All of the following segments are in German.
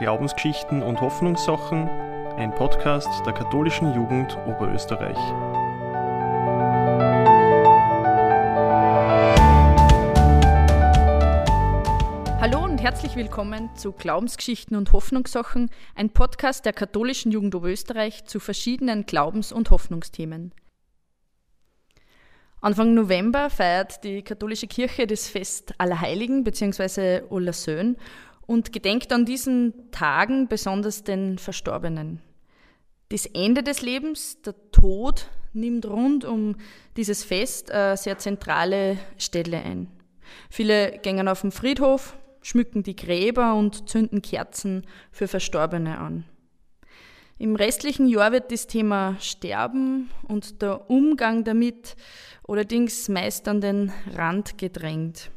Glaubensgeschichten und Hoffnungssachen, ein Podcast der katholischen Jugend Oberösterreich. Hallo und herzlich willkommen zu Glaubensgeschichten und Hoffnungssachen, ein Podcast der katholischen Jugend Oberösterreich zu verschiedenen Glaubens- und Hoffnungsthemen. Anfang November feiert die katholische Kirche das Fest Allerheiligen bzw. Olasön und gedenkt an diesen Tagen besonders den Verstorbenen. Das Ende des Lebens, der Tod, nimmt rund um dieses Fest eine sehr zentrale Stelle ein. Viele gehen auf den Friedhof, schmücken die Gräber und zünden Kerzen für Verstorbene an. Im restlichen Jahr wird das Thema Sterben und der Umgang damit allerdings meist an den Rand gedrängt.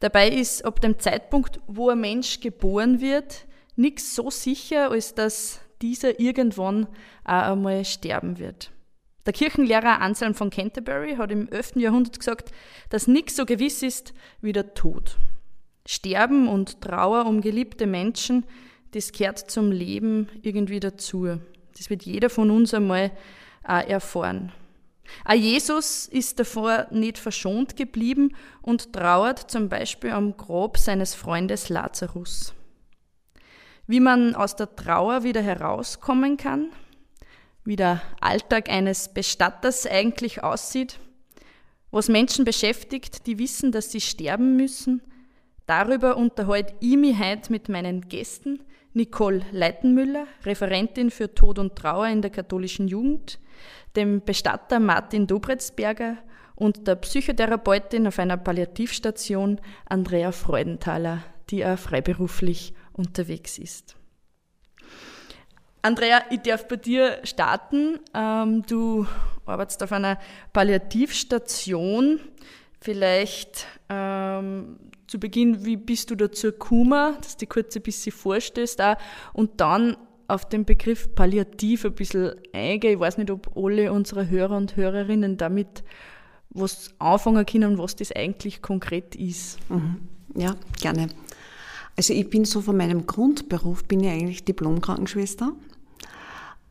Dabei ist ab dem Zeitpunkt, wo ein Mensch geboren wird, nichts so sicher, als dass dieser irgendwann auch einmal sterben wird. Der Kirchenlehrer Anselm von Canterbury hat im 11. Jahrhundert gesagt, dass nichts so gewiss ist wie der Tod. Sterben und Trauer um geliebte Menschen, das gehört zum Leben irgendwie dazu. Das wird jeder von uns einmal auch erfahren. Auch Jesus ist davor nicht verschont geblieben und trauert zum Beispiel am Grab seines Freundes Lazarus. Wie man aus der Trauer wieder herauskommen kann, wie der Alltag eines Bestatters eigentlich aussieht, was Menschen beschäftigt, die wissen, dass sie sterben müssen, darüber unterhalte ich mich heute mit meinen Gästen, Nicole Leitenmüller, Referentin für Tod und Trauer in der katholischen Jugend, dem Bestatter Martin Dobretzberger und der Psychotherapeutin auf einer Palliativstation Andrea Freudenthaler, die auch freiberuflich unterwegs ist. Andrea, ich darf bei dir starten. Ähm, du arbeitest auf einer Palliativstation. Vielleicht ähm, zu Beginn, wie bist du dazu gekommen, dass du kurz ein bisschen vorstellst auch, und dann auf den Begriff Palliativ ein bisschen eingehen. Ich weiß nicht, ob alle unsere Hörer und Hörerinnen damit was anfangen können, was das eigentlich konkret ist. Mhm. Ja, gerne. Also ich bin so von meinem Grundberuf, bin ich eigentlich Diplom-Krankenschwester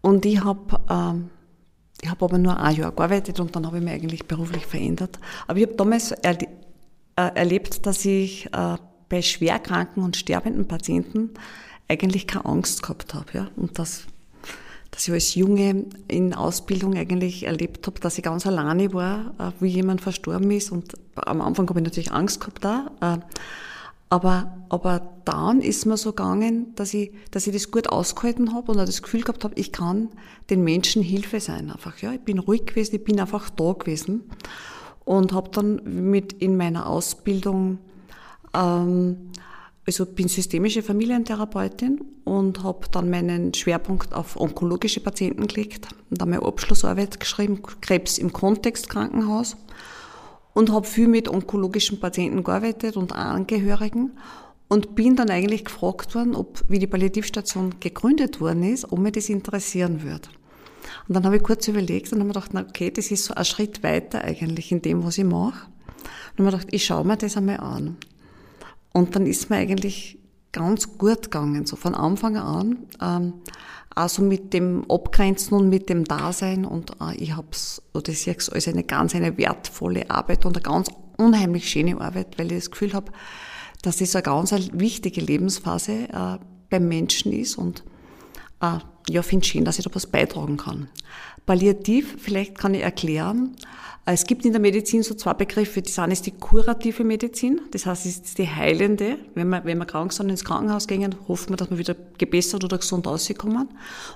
und ich habe ähm, ich habe aber nur ein Jahr gearbeitet und dann habe ich mich eigentlich beruflich verändert. Aber ich habe damals erle äh, erlebt, dass ich äh, bei schwerkranken und sterbenden Patienten eigentlich keine Angst gehabt habe. Ja? Und das, dass ich als Junge in Ausbildung eigentlich erlebt habe, dass ich ganz alleine war, äh, wie jemand verstorben ist. Und am Anfang habe ich natürlich Angst gehabt da. Äh, aber, aber dann ist mir so gegangen, dass ich, dass ich das gut ausgehalten habe und auch das Gefühl gehabt habe, ich kann den Menschen Hilfe sein einfach. Ja, ich bin ruhig gewesen, ich bin einfach da gewesen und habe dann mit in meiner Ausbildung ähm, also bin systemische Familientherapeutin und habe dann meinen Schwerpunkt auf onkologische Patienten gelegt und dann meine Abschlussarbeit geschrieben, Krebs im Kontext Krankenhaus und habe viel mit onkologischen Patienten gearbeitet und Angehörigen und bin dann eigentlich gefragt worden, ob, wie die Palliativstation gegründet worden ist, ob mir das interessieren würde. Und dann habe ich kurz überlegt und habe mir gedacht, na okay, das ist so ein Schritt weiter eigentlich in dem, was ich mache. Und habe mir gedacht, ich schaue mir das einmal an. Und dann ist mir eigentlich ganz gut gegangen, so von Anfang an. Ähm, also mit dem Abgrenzen und mit dem Dasein und äh, ich habe es, oder ich sehe es als eine ganz eine wertvolle Arbeit und eine ganz unheimlich schöne Arbeit, weil ich das Gefühl habe, dass das eine ganz wichtige Lebensphase äh, beim Menschen ist und ja, finde schön, dass ich da was beitragen kann. Palliativ, vielleicht kann ich erklären, es gibt in der Medizin so zwei Begriffe. Das eine ist die kurative Medizin, das heißt, es ist die heilende. Wenn wir, wenn wir krank sind, ins Krankenhaus gehen, hoffen wir, dass wir wieder gebessert oder gesund rauskommen.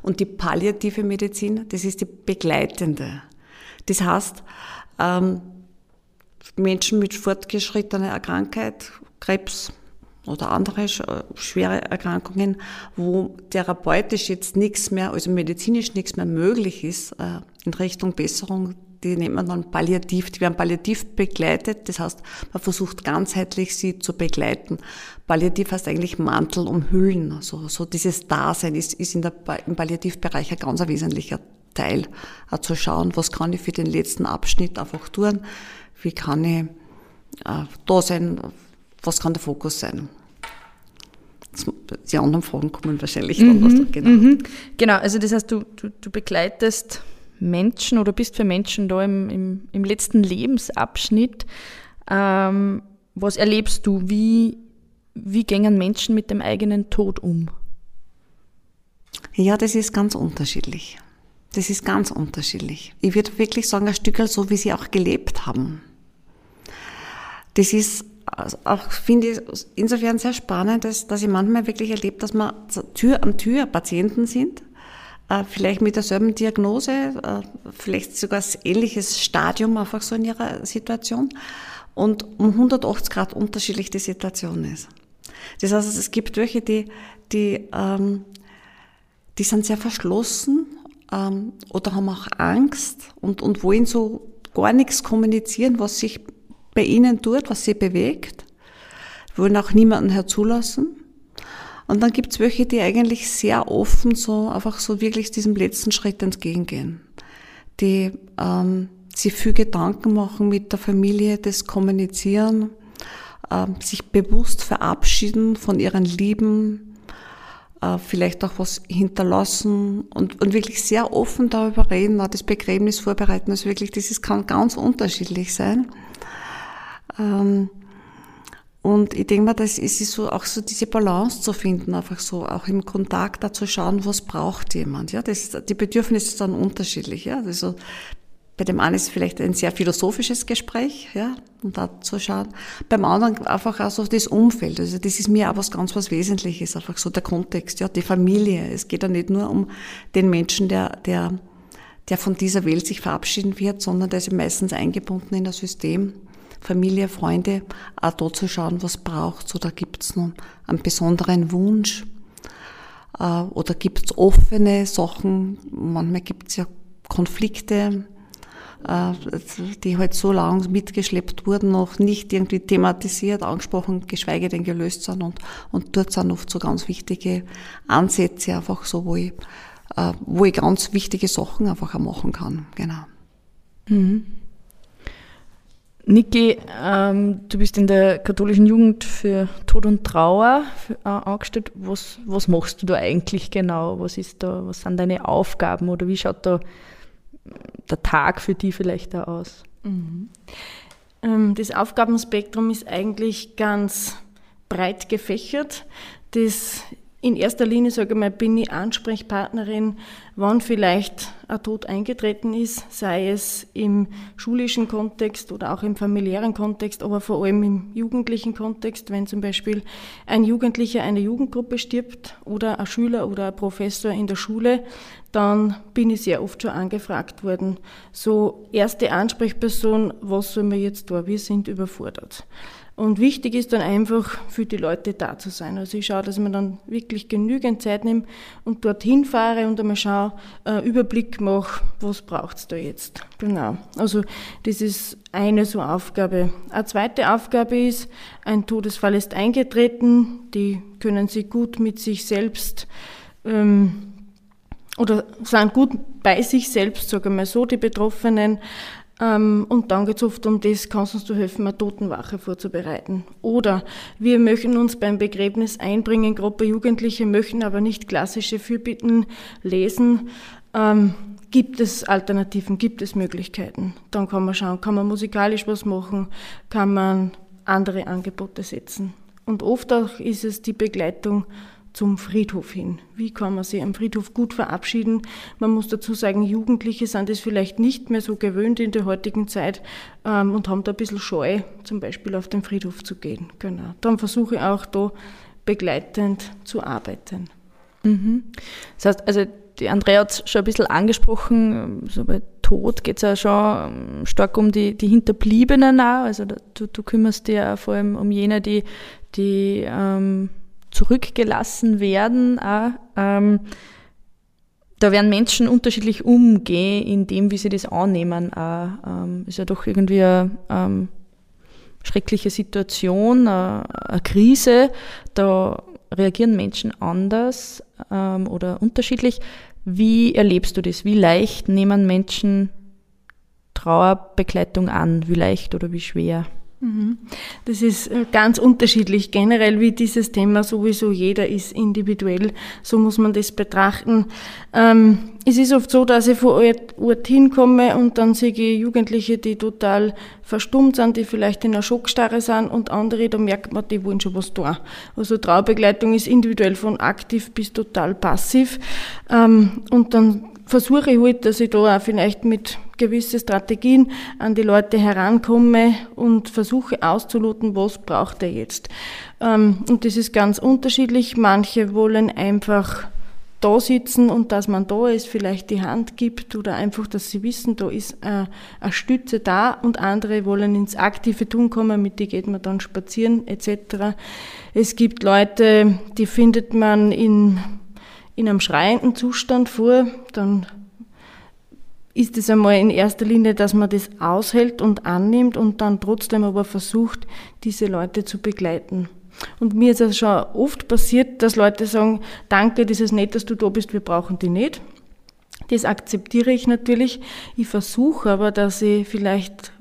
Und die palliative Medizin, das ist die begleitende. Das heißt, ähm, Menschen mit fortgeschrittener Krankheit, Krebs oder andere schwere Erkrankungen, wo therapeutisch jetzt nichts mehr, also medizinisch nichts mehr möglich ist äh, in Richtung Besserung, die nennt man dann palliativ, die werden palliativ begleitet, das heißt, man versucht ganzheitlich sie zu begleiten. Palliativ heißt eigentlich Mantel umhüllen, also so dieses Dasein ist, ist in der, im Palliativbereich ein ganz wesentlicher Teil, auch zu schauen, was kann ich für den letzten Abschnitt einfach tun, wie kann ich äh, da sein, was kann der Fokus sein. Die anderen Fragen kommen wahrscheinlich dann. Mhm, genau. Mhm. genau, also das heißt, du, du, du begleitest Menschen oder bist für Menschen da im, im, im letzten Lebensabschnitt. Ähm, was erlebst du? Wie, wie gehen Menschen mit dem eigenen Tod um? Ja, das ist ganz unterschiedlich. Das ist ganz unterschiedlich. Ich würde wirklich sagen, ein Stück so, wie sie auch gelebt haben. Das ist auch, finde ich, insofern sehr spannend, dass, dass ich manchmal wirklich erlebe, dass man Tür an Tür Patienten sind, äh, vielleicht mit derselben Diagnose, äh, vielleicht sogar ein ähnliches Stadium einfach so in ihrer Situation und um 180 Grad unterschiedlich die Situation ist. Das heißt, es gibt welche, die, die, ähm, die sind sehr verschlossen ähm, oder haben auch Angst und, und wollen so gar nichts kommunizieren, was sich bei ihnen tut, was sie bewegt, wollen auch niemanden herzulassen. Und dann gibt es welche, die eigentlich sehr offen so einfach so wirklich diesem letzten Schritt entgegengehen, die ähm, sich viel Gedanken machen mit der Familie, das Kommunizieren, äh, sich bewusst verabschieden von ihren Lieben, äh, vielleicht auch was hinterlassen und, und wirklich sehr offen darüber reden, auch das Begräbnis vorbereiten. Also wirklich, das ist, kann ganz unterschiedlich sein. Ähm, und ich denke mal, das ist so auch so diese Balance zu finden, einfach so auch im Kontakt da zu schauen, was braucht jemand. Ja, das, die Bedürfnisse sind unterschiedlich. Ja, also bei dem einen ist es vielleicht ein sehr philosophisches Gespräch, ja, und da zu schauen. Beim anderen einfach auch so das Umfeld. Also das ist mir auch was ganz was Wesentliches, einfach so der Kontext, ja, die Familie. Es geht ja nicht nur um den Menschen, der, der, der von dieser Welt sich verabschieden wird, sondern der ist meistens eingebunden in das System Familie, Freunde, auch da zu schauen, was braucht Oder gibt es noch einen besonderen Wunsch? Äh, oder gibt es offene Sachen? Manchmal gibt es ja Konflikte, äh, die halt so lang mitgeschleppt wurden, noch nicht irgendwie thematisiert, angesprochen, geschweige denn gelöst sind. Und, und dort sind oft so ganz wichtige Ansätze einfach so, wo ich, äh, wo ich ganz wichtige Sachen einfach auch machen kann. Genau. Mhm. Niki, ähm, du bist in der katholischen Jugend für Tod und Trauer äh, angestellt. Was, was machst du da eigentlich genau? Was ist da, was sind deine Aufgaben oder wie schaut da der Tag für die vielleicht da aus? Mhm. Ähm, das Aufgabenspektrum ist eigentlich ganz breit gefächert. Das in erster Linie, sage ich mal, bin ich Ansprechpartnerin, wann vielleicht ein Tod eingetreten ist, sei es im schulischen Kontext oder auch im familiären Kontext, aber vor allem im jugendlichen Kontext, wenn zum Beispiel ein Jugendlicher einer Jugendgruppe stirbt oder ein Schüler oder ein Professor in der Schule, dann bin ich sehr oft schon angefragt worden. So erste Ansprechperson, was soll man jetzt tun? Wir sind überfordert. Und wichtig ist dann einfach für die Leute da zu sein. Also ich schaue, dass man dann wirklich genügend Zeit nimmt und dorthin fahre und einmal schaue, äh, Überblick mache, was braucht es da jetzt. Genau. Also das ist eine so Aufgabe. Eine zweite Aufgabe ist, ein Todesfall ist eingetreten. Die können Sie gut mit sich selbst ähm, oder sind gut bei sich selbst, sagen wir mal so, die Betroffenen. Ähm, und dann geht es oft um das, kannst uns du helfen, eine Totenwache vorzubereiten. Oder wir möchten uns beim Begräbnis einbringen, Gruppe Jugendliche möchten aber nicht klassische Fürbitten lesen. Ähm, gibt es Alternativen, gibt es Möglichkeiten? Dann kann man schauen, kann man musikalisch was machen, kann man andere Angebote setzen. Und oft auch ist es die Begleitung zum Friedhof hin. Wie kann man sich am Friedhof gut verabschieden? Man muss dazu sagen, Jugendliche sind es vielleicht nicht mehr so gewöhnt in der heutigen Zeit ähm, und haben da ein bisschen Scheu, zum Beispiel auf den Friedhof zu gehen. Genau. Dann versuche ich auch da begleitend zu arbeiten. Mhm. Das heißt, also die Andrea hat es schon ein bisschen angesprochen, so bei Tod geht es ja schon ähm, stark um die, die Hinterbliebenen auch. Also du, du kümmerst dich ja vor allem um jene, die, die ähm, zurückgelassen werden. Auch, ähm, da werden Menschen unterschiedlich umgehen, in dem, wie sie das annehmen. Auch, ähm, ist ja doch irgendwie eine ähm, schreckliche Situation, eine, eine, Krise. Da reagieren Menschen anders ähm, oder unterschiedlich. Wie erlebst du das? Wie leicht nehmen Menschen Trauerbegleitung an? Wie leicht oder wie schwer? Mhm. Das ist äh, ganz unterschiedlich. Generell wie dieses Thema sowieso jeder ist individuell. So muss man das betrachten. Ähm, es ist oft so, dass ich von Ort, Ort hinkomme und dann sehe ich Jugendliche, die total verstummt sind, die vielleicht in einer Schockstarre sind und andere, da merkt man, die wollen schon was tun. Also Traubegleitung ist individuell von aktiv bis total passiv. Ähm, und dann versuche ich halt, dass ich da auch vielleicht mit gewissen Strategien an die Leute herankomme und versuche auszuloten, was braucht er jetzt. Ähm, und das ist ganz unterschiedlich. Manche wollen einfach da sitzen und dass man da ist, vielleicht die Hand gibt oder einfach, dass sie wissen, da ist äh, eine Stütze da und andere wollen ins aktive Tun kommen, mit die geht man dann spazieren etc. Es gibt Leute, die findet man in in einem schreienden Zustand vor, dann ist es einmal in erster Linie, dass man das aushält und annimmt und dann trotzdem aber versucht, diese Leute zu begleiten. Und mir ist es schon oft passiert, dass Leute sagen, danke, das ist nett, dass du da bist, wir brauchen die nicht. Das akzeptiere ich natürlich. Ich versuche aber, dass ich vielleicht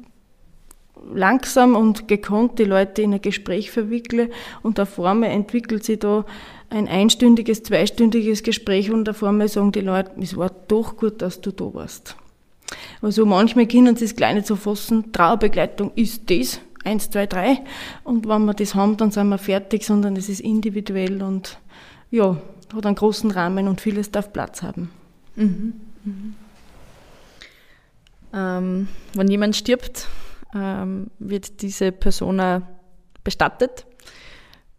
langsam und gekonnt die Leute in ein Gespräch verwickle und auf einmal entwickelt sich da ein einstündiges, zweistündiges Gespräch und auf einmal sagen die Leute, es war doch gut, dass du da warst. Also manchmal können sie es gleich nicht so fassen, Trauerbegleitung ist das, eins, zwei, drei und wenn wir das haben, dann sind wir fertig, sondern es ist individuell und ja, hat einen großen Rahmen und vieles darf Platz haben. Mhm. Mhm. Ähm, wenn jemand stirbt, ähm, wird diese Person bestattet.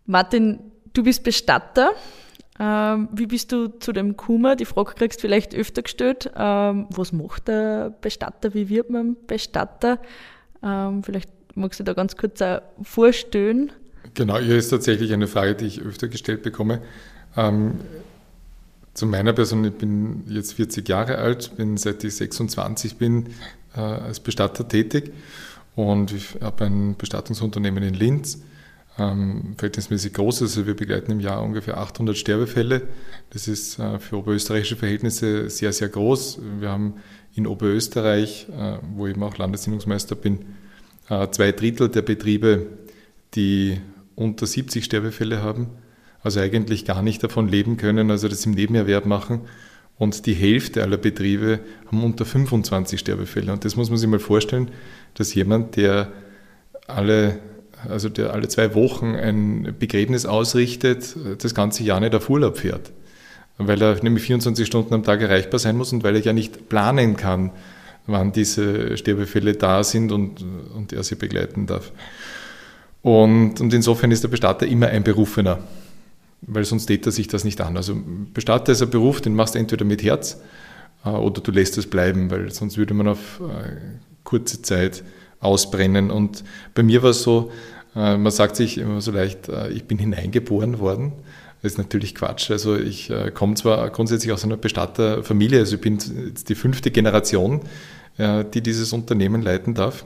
Martin, Du bist Bestatter. Ähm, wie bist du zu dem Kummer? Die Frage kriegst du vielleicht öfter gestellt. Ähm, was macht der Bestatter? Wie wird man Bestatter? Ähm, vielleicht magst du da ganz kurz vorstellen. Genau, hier ist tatsächlich eine Frage, die ich öfter gestellt bekomme. Zu meiner Person, ich bin jetzt 40 Jahre alt, bin seit ich 26 bin äh, als Bestatter tätig und ich habe ein Bestattungsunternehmen in Linz ähm, verhältnismäßig groß. Also wir begleiten im Jahr ungefähr 800 Sterbefälle. Das ist äh, für oberösterreichische Verhältnisse sehr, sehr groß. Wir haben in Oberösterreich, äh, wo ich eben auch Landessinnungsmeister bin, äh, zwei Drittel der Betriebe, die unter 70 Sterbefälle haben, also eigentlich gar nicht davon leben können, also das im Nebenerwerb machen. Und die Hälfte aller Betriebe haben unter 25 Sterbefälle. Und das muss man sich mal vorstellen, dass jemand, der alle also der alle zwei Wochen ein Begräbnis ausrichtet, das ganze Jahr nicht auf Urlaub fährt. Weil er nämlich 24 Stunden am Tag erreichbar sein muss und weil er ja nicht planen kann, wann diese Sterbefälle da sind und, und er sie begleiten darf. Und, und insofern ist der Bestatter immer ein Berufener, weil sonst tät er sich das nicht an. Also Bestatter ist ein Beruf, den machst du entweder mit Herz äh, oder du lässt es bleiben, weil sonst würde man auf äh, kurze Zeit ausbrennen. Und bei mir war es so, äh, man sagt sich immer so leicht, äh, ich bin hineingeboren worden. Das ist natürlich Quatsch. Also ich äh, komme zwar grundsätzlich aus einer Bestatterfamilie, also ich bin jetzt die fünfte Generation, die dieses Unternehmen leiten darf.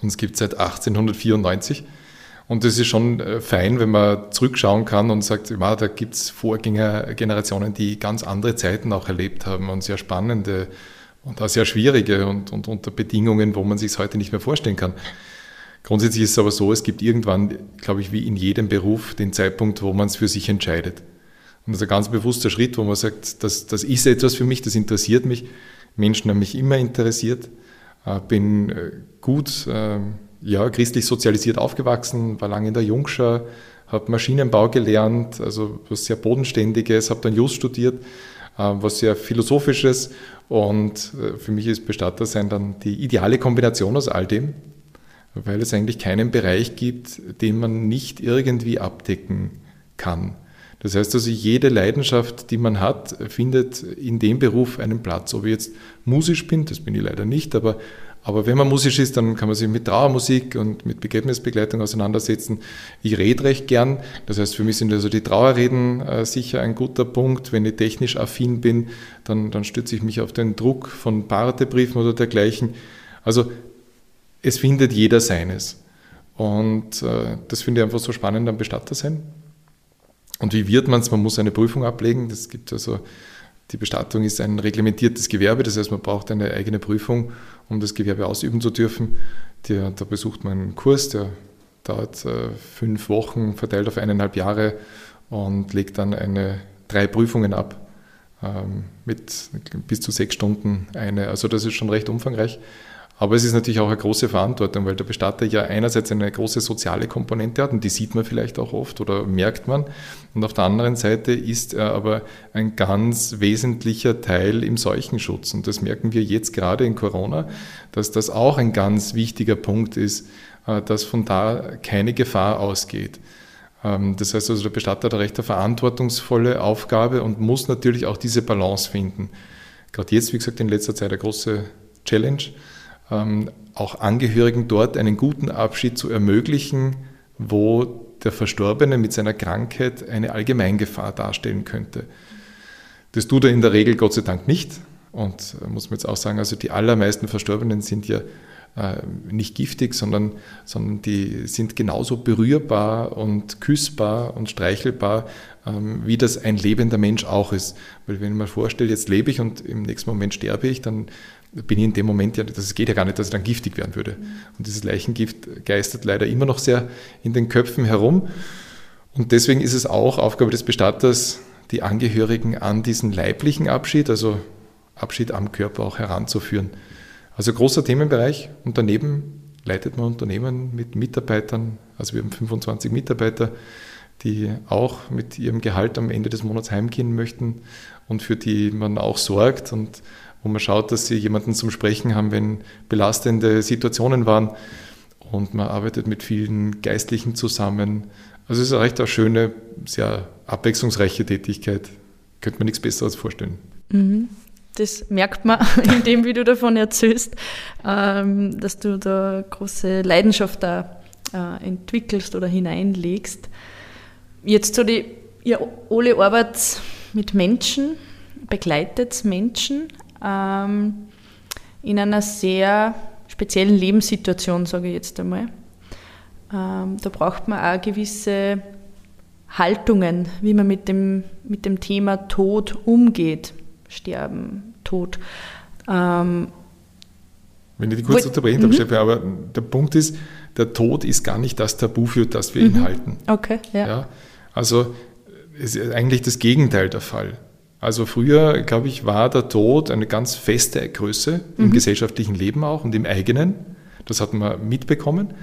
Und es gibt seit 1894. Und das ist schon fein, wenn man zurückschauen kann und sagt, da gibt es Vorgängergenerationen, die ganz andere Zeiten auch erlebt haben und sehr spannende und auch sehr schwierige und, und unter Bedingungen, wo man sich es heute nicht mehr vorstellen kann. Grundsätzlich ist es aber so, es gibt irgendwann, glaube ich, wie in jedem Beruf den Zeitpunkt, wo man es für sich entscheidet. Und das ist ein ganz bewusster Schritt, wo man sagt, das, das ist etwas für mich, das interessiert mich. Menschen haben mich immer interessiert, äh, bin äh, gut, äh, ja, christlich sozialisiert aufgewachsen, war lange in der Jungschar, habe Maschinenbau gelernt, also was sehr Bodenständiges, habe dann Just studiert, was sehr Philosophisches und äh, für mich ist Bestattersein dann die ideale Kombination aus all dem, weil es eigentlich keinen Bereich gibt, den man nicht irgendwie abdecken kann. Das heißt also, jede Leidenschaft, die man hat, findet in dem Beruf einen Platz. Ob ich jetzt musisch bin, das bin ich leider nicht, aber aber wenn man musisch ist, dann kann man sich mit Trauermusik und mit Begräbnisbegleitung auseinandersetzen. Ich rede recht gern. Das heißt, für mich sind also die Trauerreden äh, sicher ein guter Punkt. Wenn ich technisch affin bin, dann, dann stütze ich mich auf den Druck von Partebriefen oder dergleichen. Also es findet jeder seines. Und äh, das finde ich einfach so spannend am Bestatter sein. Und wie wird man es? Man muss eine Prüfung ablegen. Das gibt also die Bestattung ist ein reglementiertes Gewerbe, das heißt, man braucht eine eigene Prüfung, um das Gewerbe ausüben zu dürfen. Der, da besucht man einen Kurs, der dauert äh, fünf Wochen, verteilt auf eineinhalb Jahre und legt dann eine, drei Prüfungen ab ähm, mit bis zu sechs Stunden eine. Also das ist schon recht umfangreich. Aber es ist natürlich auch eine große Verantwortung, weil der Bestatter ja einerseits eine große soziale Komponente hat und die sieht man vielleicht auch oft oder merkt man. Und auf der anderen Seite ist er aber ein ganz wesentlicher Teil im Seuchenschutz. Und das merken wir jetzt gerade in Corona, dass das auch ein ganz wichtiger Punkt ist, äh, dass von da keine Gefahr ausgeht. Ähm, das heißt also, der Bestatter hat eine recht verantwortungsvolle Aufgabe und muss natürlich auch diese Balance finden. Gerade jetzt, wie gesagt, in letzter Zeit eine große Challenge auch Angehörigen dort einen guten Abschied zu ermöglichen, wo der Verstorbene mit seiner Krankheit eine Allgemeingefahr darstellen könnte. Das tut er in der Regel Gott sei Dank nicht. Und äh, muss man jetzt auch sagen, also die allermeisten Verstorbenen sind ja äh, nicht giftig, sondern, sondern die sind genauso berührbar und küssbar und streichelbar, ähm, wie das ein lebender Mensch auch ist. Weil wenn ich mir vorstelle, jetzt lebe ich und im nächsten Moment sterbe ich, dann bin ich in dem Moment ja, das geht ja gar nicht, dass ich dann giftig werden würde. Und dieses Leichengift geistert leider immer noch sehr in den Köpfen herum. Und deswegen ist es auch Aufgabe des Bestatters, die Angehörigen an diesen leiblichen Abschied, also Abschied am Körper auch heranzuführen. Also großer Themenbereich und daneben leitet man Unternehmen mit Mitarbeitern, also wir haben 25 Mitarbeiter, die auch mit ihrem Gehalt am Ende des Monats heimgehen möchten und für die man auch sorgt und wo man schaut, dass sie jemanden zum Sprechen haben, wenn belastende Situationen waren. Und man arbeitet mit vielen Geistlichen zusammen. Also es ist eine recht eine schöne, sehr abwechslungsreiche Tätigkeit. Könnte man nichts Besseres vorstellen. Mhm. Das merkt man in dem, wie du davon erzählst, ähm, dass du da große Leidenschaft da äh, entwickelst oder hineinlegst. Jetzt so die, ihr alle arbeitet mit Menschen, begleitet Menschen ähm, in einer sehr speziellen Lebenssituation, sage ich jetzt einmal. Ähm, da braucht man auch gewisse Haltungen, wie man mit dem, mit dem Thema Tod umgeht. Sterben, Tod. Ähm, Wenn ich die kurz unterbrechen darf, mhm. Steffi, aber der Punkt ist, der Tod ist gar nicht das Tabu, für das wir ihn mhm. halten. Okay, ja. ja. Also es ist eigentlich das Gegenteil der Fall. Also früher, glaube ich, war der Tod eine ganz feste Größe im mhm. gesellschaftlichen Leben auch und im eigenen. Das hat man mitbekommen.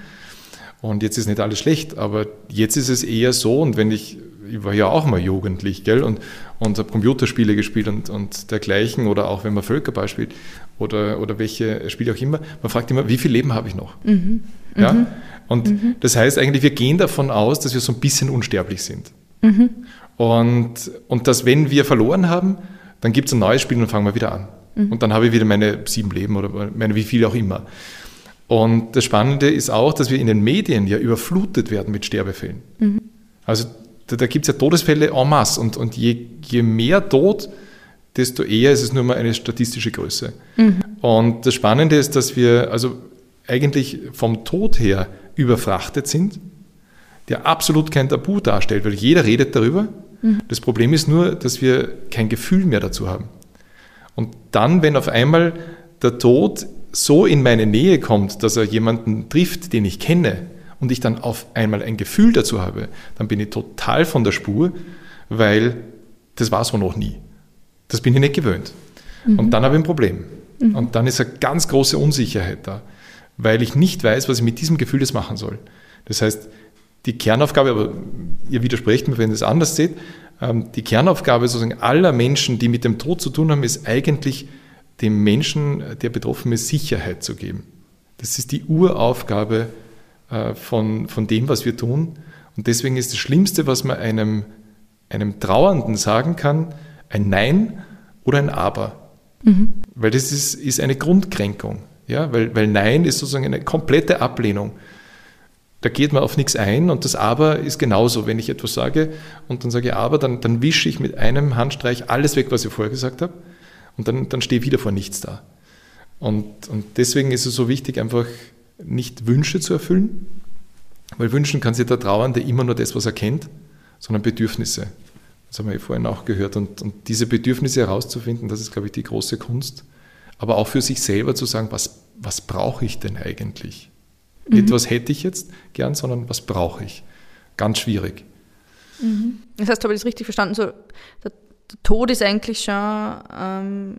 Und jetzt ist nicht alles schlecht, aber jetzt ist es eher so, und wenn ich, ich war ja auch mal jugendlich, gell, und, und habe Computerspiele gespielt und, und dergleichen, oder auch wenn man Völkerball spielt, oder, oder welche Spiele auch immer, man fragt immer, wie viel Leben habe ich noch? Mhm. Ja? Mhm. Und mhm. das heißt eigentlich, wir gehen davon aus, dass wir so ein bisschen unsterblich sind. Und, und dass, wenn wir verloren haben, dann gibt es ein neues Spiel und fangen wir wieder an. Mhm. Und dann habe ich wieder meine sieben Leben oder meine wie viel auch immer. Und das Spannende ist auch, dass wir in den Medien ja überflutet werden mit Sterbefällen. Mhm. Also da, da gibt es ja Todesfälle en masse und, und je, je mehr Tod, desto eher ist es nur mal eine statistische Größe. Mhm. Und das Spannende ist, dass wir also eigentlich vom Tod her überfrachtet sind, der absolut kein Tabu darstellt, weil jeder redet darüber, Mhm. Das Problem ist nur, dass wir kein Gefühl mehr dazu haben. Und dann, wenn auf einmal der Tod so in meine Nähe kommt, dass er jemanden trifft, den ich kenne, und ich dann auf einmal ein Gefühl dazu habe, dann bin ich total von der Spur, weil das war so noch nie. Das bin ich nicht gewöhnt. Mhm. Und dann habe ich ein Problem. Mhm. Und dann ist eine ganz große Unsicherheit da, weil ich nicht weiß, was ich mit diesem Gefühl jetzt machen soll. Das heißt, die Kernaufgabe, aber ihr widersprecht mir, wenn ihr es anders seht, ähm, die Kernaufgabe sozusagen aller Menschen, die mit dem Tod zu tun haben, ist eigentlich dem Menschen, der betroffen ist, Sicherheit zu geben. Das ist die Uraufgabe äh, von, von dem, was wir tun. Und deswegen ist das Schlimmste, was man einem, einem Trauernden sagen kann, ein Nein oder ein Aber. Mhm. Weil das ist, ist eine Grundkränkung. Ja? Weil, weil Nein ist sozusagen eine komplette Ablehnung da geht man auf nichts ein und das Aber ist genauso. Wenn ich etwas sage und dann sage Aber, dann, dann wische ich mit einem Handstreich alles weg, was ich vorher gesagt habe und dann, dann stehe ich wieder vor nichts da. Und, und deswegen ist es so wichtig, einfach nicht Wünsche zu erfüllen, weil wünschen kann sich der Trauernde immer nur das, was er kennt, sondern Bedürfnisse. Das haben wir vorhin auch gehört. Und, und diese Bedürfnisse herauszufinden, das ist, glaube ich, die große Kunst. Aber auch für sich selber zu sagen, was, was brauche ich denn eigentlich? Mhm. Nicht, was hätte ich jetzt gern, sondern was brauche ich. Ganz schwierig. Mhm. Das heißt, habe ich das richtig verstanden? So, der, Tod ist eigentlich schon ähm,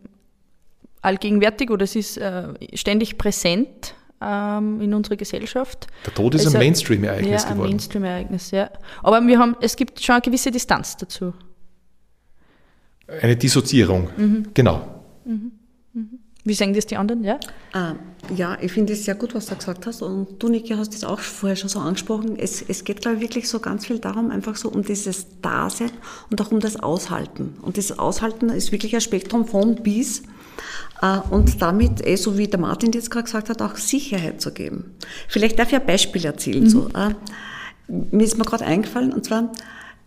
allgegenwärtig oder es ist äh, ständig präsent ähm, in unserer Gesellschaft. Der Tod ist also, ein Mainstream-Ereignis ja, geworden. ein Mainstream-Ereignis, ja. Aber wir haben, es gibt schon eine gewisse Distanz dazu. Eine Dissoziierung, mhm. genau. Mhm. Wie sehen das die anderen? Ja, äh, ja ich finde es sehr gut, was du gesagt hast. Und du, Niki, hast das auch vorher schon so angesprochen. Es, es geht, glaube ich, wirklich so ganz viel darum, einfach so um dieses Dasein und auch um das Aushalten. Und das Aushalten ist wirklich ein Spektrum von bis. Äh, und damit, eh, so wie der Martin jetzt gerade gesagt hat, auch Sicherheit zu geben. Vielleicht darf ich ein Beispiel erzählen. Mhm. So, äh, mir ist mir gerade eingefallen, und zwar,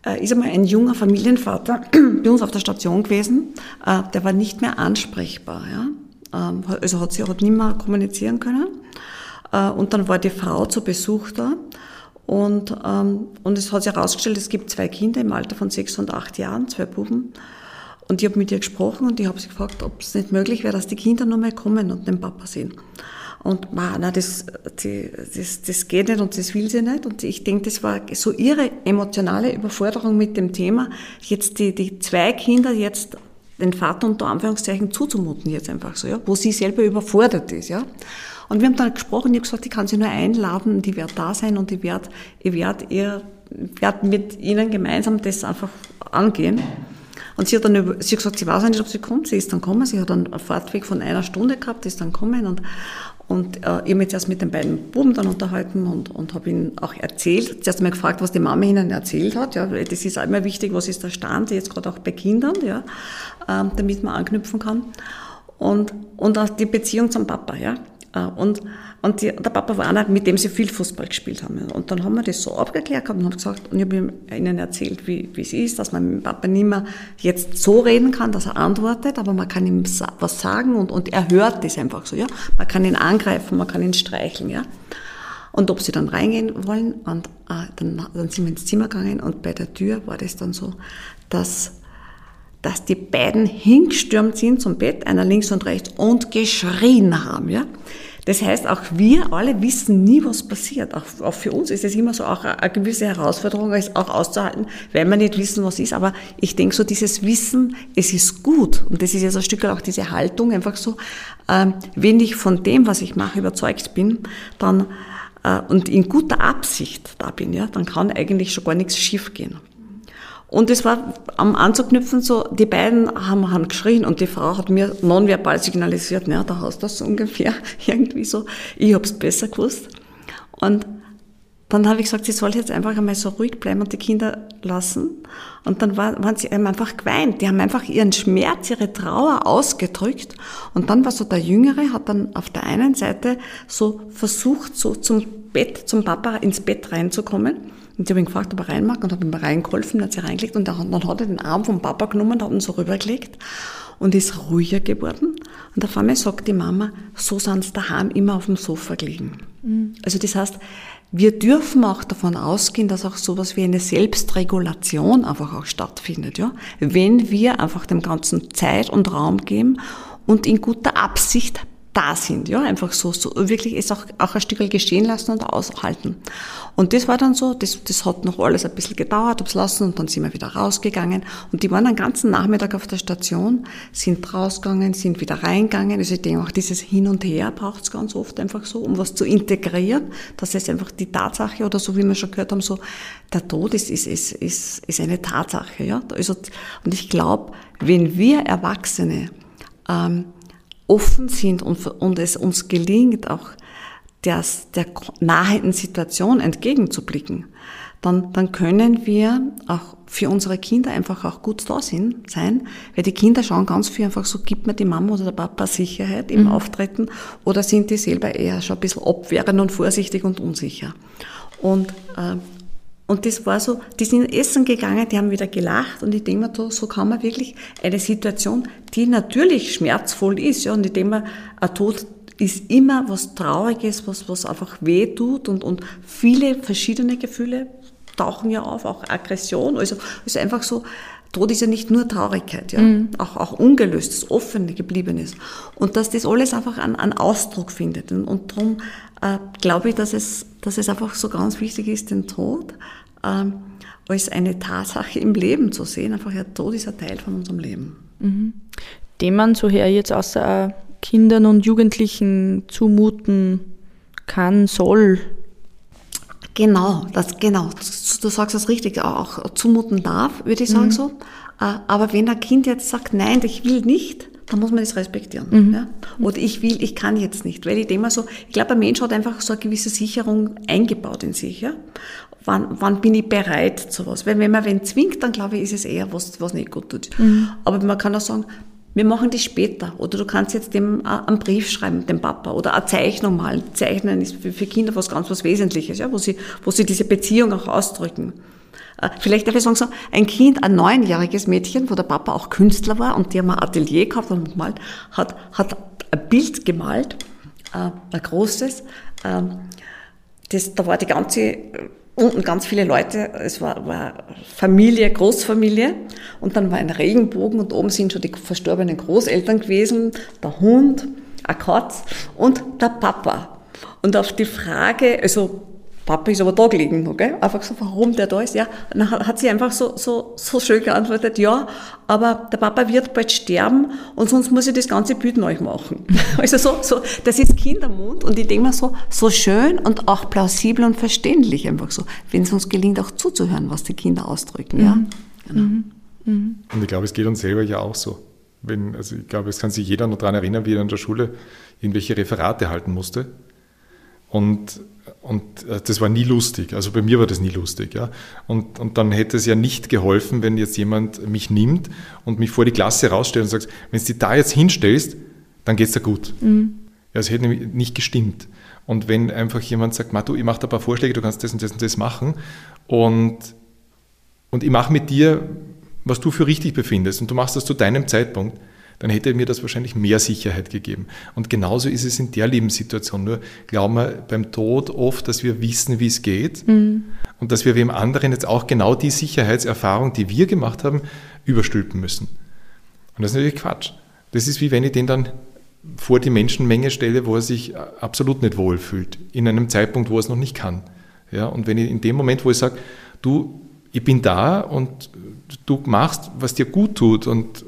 äh, ist einmal ein junger Familienvater bei uns auf der Station gewesen, äh, der war nicht mehr ansprechbar. Ja? Ähm, also hat sie hat nicht mehr kommunizieren können. Äh, und dann war die Frau zu Besuch da. Und, ähm, und es hat sich herausgestellt, es gibt zwei Kinder im Alter von sechs und acht Jahren, zwei Buben. Und ich habe mit ihr gesprochen und ich habe sie gefragt, ob es nicht möglich wäre, dass die Kinder nochmal kommen und den Papa sehen. Und man, na, das, das, das geht nicht und das will sie nicht. Und ich denke, das war so ihre emotionale Überforderung mit dem Thema, jetzt die, die zwei Kinder jetzt den Vater unter Anführungszeichen zuzumuten jetzt einfach so, ja, wo sie selber überfordert ist, ja. Und wir haben dann gesprochen, ich habe gesagt, ich kann sie nur einladen, die wird da sein und ich werde, ich werde ihr, werde mit ihnen gemeinsam das einfach angehen. Und sie hat dann über, sie hat gesagt, sie weiß nicht, ob sie kommt, sie ist dann gekommen, sie hat dann einen Fahrtweg von einer Stunde gehabt, ist dann gekommen und, und äh, ich habe mich erst mit den beiden Buben dann unterhalten und, und habe ihnen auch erzählt. Zuerst einmal gefragt, was die Mama ihnen erzählt hat. Ja, das ist immer wichtig, was ist der Stand, jetzt gerade auch bei Kindern, ja, äh, damit man anknüpfen kann. Und, und auch die Beziehung zum Papa, ja. Äh, und, und die, der Papa war einer, mit dem sie viel Fußball gespielt haben. Und dann haben wir das so abgeklärt und haben gesagt, und ich habe ihnen erzählt, wie, wie es ist, dass man mit dem Papa nicht mehr jetzt so reden kann, dass er antwortet, aber man kann ihm was sagen und, und er hört das einfach so, ja. Man kann ihn angreifen, man kann ihn streicheln, ja. Und ob sie dann reingehen wollen, und äh, dann, dann sind wir ins Zimmer gegangen und bei der Tür war das dann so, dass dass die beiden hingestürmt sind zum Bett, einer links und rechts, und geschrien haben. Ja? Das heißt, auch wir alle wissen nie, was passiert. Auch, auch für uns ist es immer so auch eine, gewisse Herausforderung, es auch auszuhalten, weil wir nicht wissen, was ist. Aber ich denke so, dieses Wissen, es ist gut. Und das ist jetzt ein Stück auch diese Haltung, einfach so, ähm, wenn ich von dem, was ich mache, überzeugt bin, dann äh, und in guter Absicht da bin, ja, dann kann eigentlich schon gar nichts schiefgehen. Und es war am Anzuknüpfen so, die beiden haben, haben geschrien und die Frau hat mir nonverbal signalisiert, ja, da hast du das ungefähr, irgendwie so. Ich hab's besser gewusst. Und dann habe ich gesagt, sie soll jetzt einfach einmal so ruhig bleiben und die Kinder lassen. Und dann war, waren sie einfach geweint. Die haben einfach ihren Schmerz, ihre Trauer ausgedrückt. Und dann war so der Jüngere, hat dann auf der einen Seite so versucht, so zum Bett, zum Papa ins Bett reinzukommen. Und ich habe ihn gefragt, ob er rein mag und habe ihm reingeholfen, hat sie reingelegt und dann hat er den Arm vom Papa genommen und hat ihn so rübergelegt und ist ruhiger geworden. Und auf einmal sagt die Mama, so sind sie daheim immer auf dem Sofa gelegen. Mhm. Also das heißt, wir dürfen auch davon ausgehen, dass auch sowas wie eine Selbstregulation einfach auch stattfindet, ja. Wenn wir einfach dem Ganzen Zeit und Raum geben und in guter Absicht da sind, ja, einfach so, so wirklich es auch, auch ein Stück geschehen lassen und aushalten. Und das war dann so, das, das hat noch alles ein bisschen gedauert, hab's lassen und dann sind wir wieder rausgegangen. Und die waren den ganzen Nachmittag auf der Station, sind rausgegangen, sind wieder reingegangen, also ich denke auch dieses Hin und Her braucht es ganz oft einfach so, um was zu integrieren, das ist einfach die Tatsache oder so wie wir schon gehört haben, so der Tod ist, ist, ist, ist, ist eine Tatsache, ja, also, und ich glaube, wenn wir Erwachsene ähm, offen sind und, und es uns gelingt, auch der, der nahenden Situation entgegenzublicken, dann, dann können wir auch für unsere Kinder einfach auch gut da sein, weil die Kinder schauen ganz viel einfach so, gibt mir die Mama oder der Papa Sicherheit im mhm. Auftreten oder sind die selber eher schon ein bisschen abwehrend und vorsichtig und unsicher. Und äh, und das war so, die sind essen gegangen, die haben wieder gelacht und ich denke mir, so kann man wirklich eine Situation, die natürlich schmerzvoll ist, ja, und ich denke mir, ein Tod ist immer was Trauriges, was, was einfach weh tut und, und viele verschiedene Gefühle tauchen ja auf, auch Aggression, also, also einfach so, Tod ist ja nicht nur Traurigkeit, ja, mhm. auch, auch ungelöstes, offene, gebliebenes. Und dass das alles einfach einen, einen Ausdruck findet. Und, und darum äh, glaube ich, dass es, dass es einfach so ganz wichtig ist, den Tod ähm, als eine Tatsache im Leben zu sehen. Einfach, der Tod ist ein Teil von unserem Leben. Mhm. Dem man so her jetzt außer Kindern und Jugendlichen zumuten kann, soll. Genau, das, genau. Du sagst das richtig, auch zumuten darf, würde ich sagen mhm. so. Äh, aber wenn ein Kind jetzt sagt, nein, ich will nicht, dann muss man das respektieren. Mhm. Ja? Oder ich will, ich kann jetzt nicht. Weil ich immer so, ich glaube, ein Mensch hat einfach so eine gewisse Sicherung eingebaut in sich. Ja? Wann, wann bin ich bereit zu was? Weil wenn man wen zwingt, dann glaube ich, ist es eher was, was nicht gut tut. Mhm. Aber man kann auch sagen, wir machen das später. Oder du kannst jetzt dem äh, einen Brief schreiben, dem Papa, oder eine Zeichnung malen. Zeichnen ist für, Kinder was ganz was Wesentliches, ja, wo sie, wo sie diese Beziehung auch ausdrücken. Äh, vielleicht darf ich sagen, so ein Kind, ein neunjähriges Mädchen, wo der Papa auch Künstler war und die haben ein Atelier gehabt und gemalt, hat, hat ein Bild gemalt, äh, ein großes. Ähm, das, da war die ganze, unten ganz viele Leute, es war, war Familie, Großfamilie und dann war ein Regenbogen und oben sind schon die verstorbenen Großeltern gewesen, der Hund, ein Katz und der Papa. Und auf die Frage, also Papa ist aber da gelegen, okay? Einfach so, warum der da ist, ja. Und dann hat sie einfach so, so, so schön geantwortet, ja, aber der Papa wird bald sterben und sonst muss ich das ganze Bild neu machen. Also so, so, das ist Kindermund und ich denke mir so, so schön und auch plausibel und verständlich einfach so, wenn es uns gelingt, auch zuzuhören, was die Kinder ausdrücken, ja. Mhm. Genau. Mhm. Mhm. Und ich glaube, es geht uns selber ja auch so. Wenn, also ich glaube, es kann sich jeder noch daran erinnern, wie er in der Schule irgendwelche Referate halten musste. Und und äh, das war nie lustig. Also bei mir war das nie lustig. Ja? Und, und dann hätte es ja nicht geholfen, wenn jetzt jemand mich nimmt und mich vor die Klasse rausstellt und sagt, wenn du dich da jetzt hinstellst, dann geht es dir gut. Mhm. Ja, es hätte nicht gestimmt. Und wenn einfach jemand sagt, du, ich mache da ein paar Vorschläge, du kannst das und das und das machen und, und ich mache mit dir, was du für richtig befindest und du machst das zu deinem Zeitpunkt, dann hätte mir das wahrscheinlich mehr Sicherheit gegeben. Und genauso ist es in der Lebenssituation. Nur glauben wir beim Tod oft, dass wir wissen, wie es geht mhm. und dass wir wem anderen jetzt auch genau die Sicherheitserfahrung, die wir gemacht haben, überstülpen müssen. Und das ist natürlich Quatsch. Das ist wie wenn ich den dann vor die Menschenmenge stelle, wo er sich absolut nicht wohlfühlt, in einem Zeitpunkt, wo er es noch nicht kann. Ja, und wenn ich in dem Moment, wo ich sage, du, ich bin da und du machst, was dir gut tut und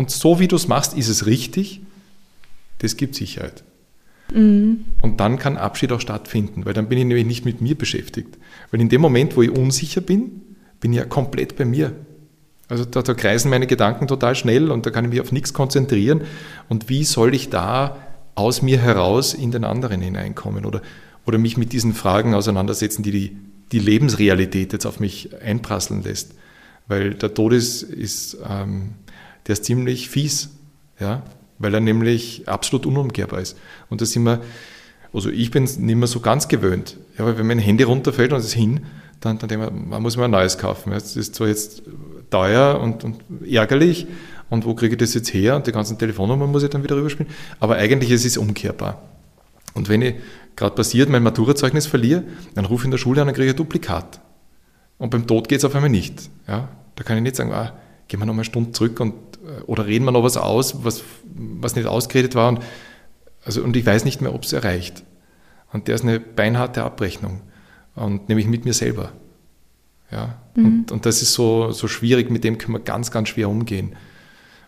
und so wie du es machst, ist es richtig, das gibt Sicherheit. Mhm. Und dann kann Abschied auch stattfinden, weil dann bin ich nämlich nicht mit mir beschäftigt. Weil in dem Moment, wo ich unsicher bin, bin ich ja komplett bei mir. Also da, da kreisen meine Gedanken total schnell und da kann ich mich auf nichts konzentrieren. Und wie soll ich da aus mir heraus in den anderen hineinkommen oder, oder mich mit diesen Fragen auseinandersetzen, die, die die Lebensrealität jetzt auf mich einprasseln lässt? Weil der Tod ist, ist ähm, der ist ziemlich fies, ja, weil er nämlich absolut unumkehrbar ist. Und da sind wir, also ich bin nicht mehr so ganz gewöhnt. Ja, weil wenn mein Handy runterfällt und es ist hin, dann, dann denke ich, man muss mir ein neues kaufen. Das ist zwar jetzt teuer und, und ärgerlich, und wo kriege ich das jetzt her? Und die ganzen Telefonnummern muss ich dann wieder rüberspielen. Aber eigentlich ist es umkehrbar. Und wenn ich gerade passiert, mein Maturazeugnis verliere, dann rufe ich in der Schule an und kriege ein Duplikat. Und beim Tod geht es auf einmal nicht. Ja? Da kann ich nicht sagen, ah, gehen wir nochmal eine Stunde zurück und oder reden wir noch was aus, was, was nicht ausgeredet war. Und, also, und ich weiß nicht mehr, ob es erreicht. Und der ist eine beinharte Abrechnung. Und nämlich mit mir selber. Ja? Mhm. Und, und das ist so, so schwierig, mit dem können wir ganz, ganz schwer umgehen.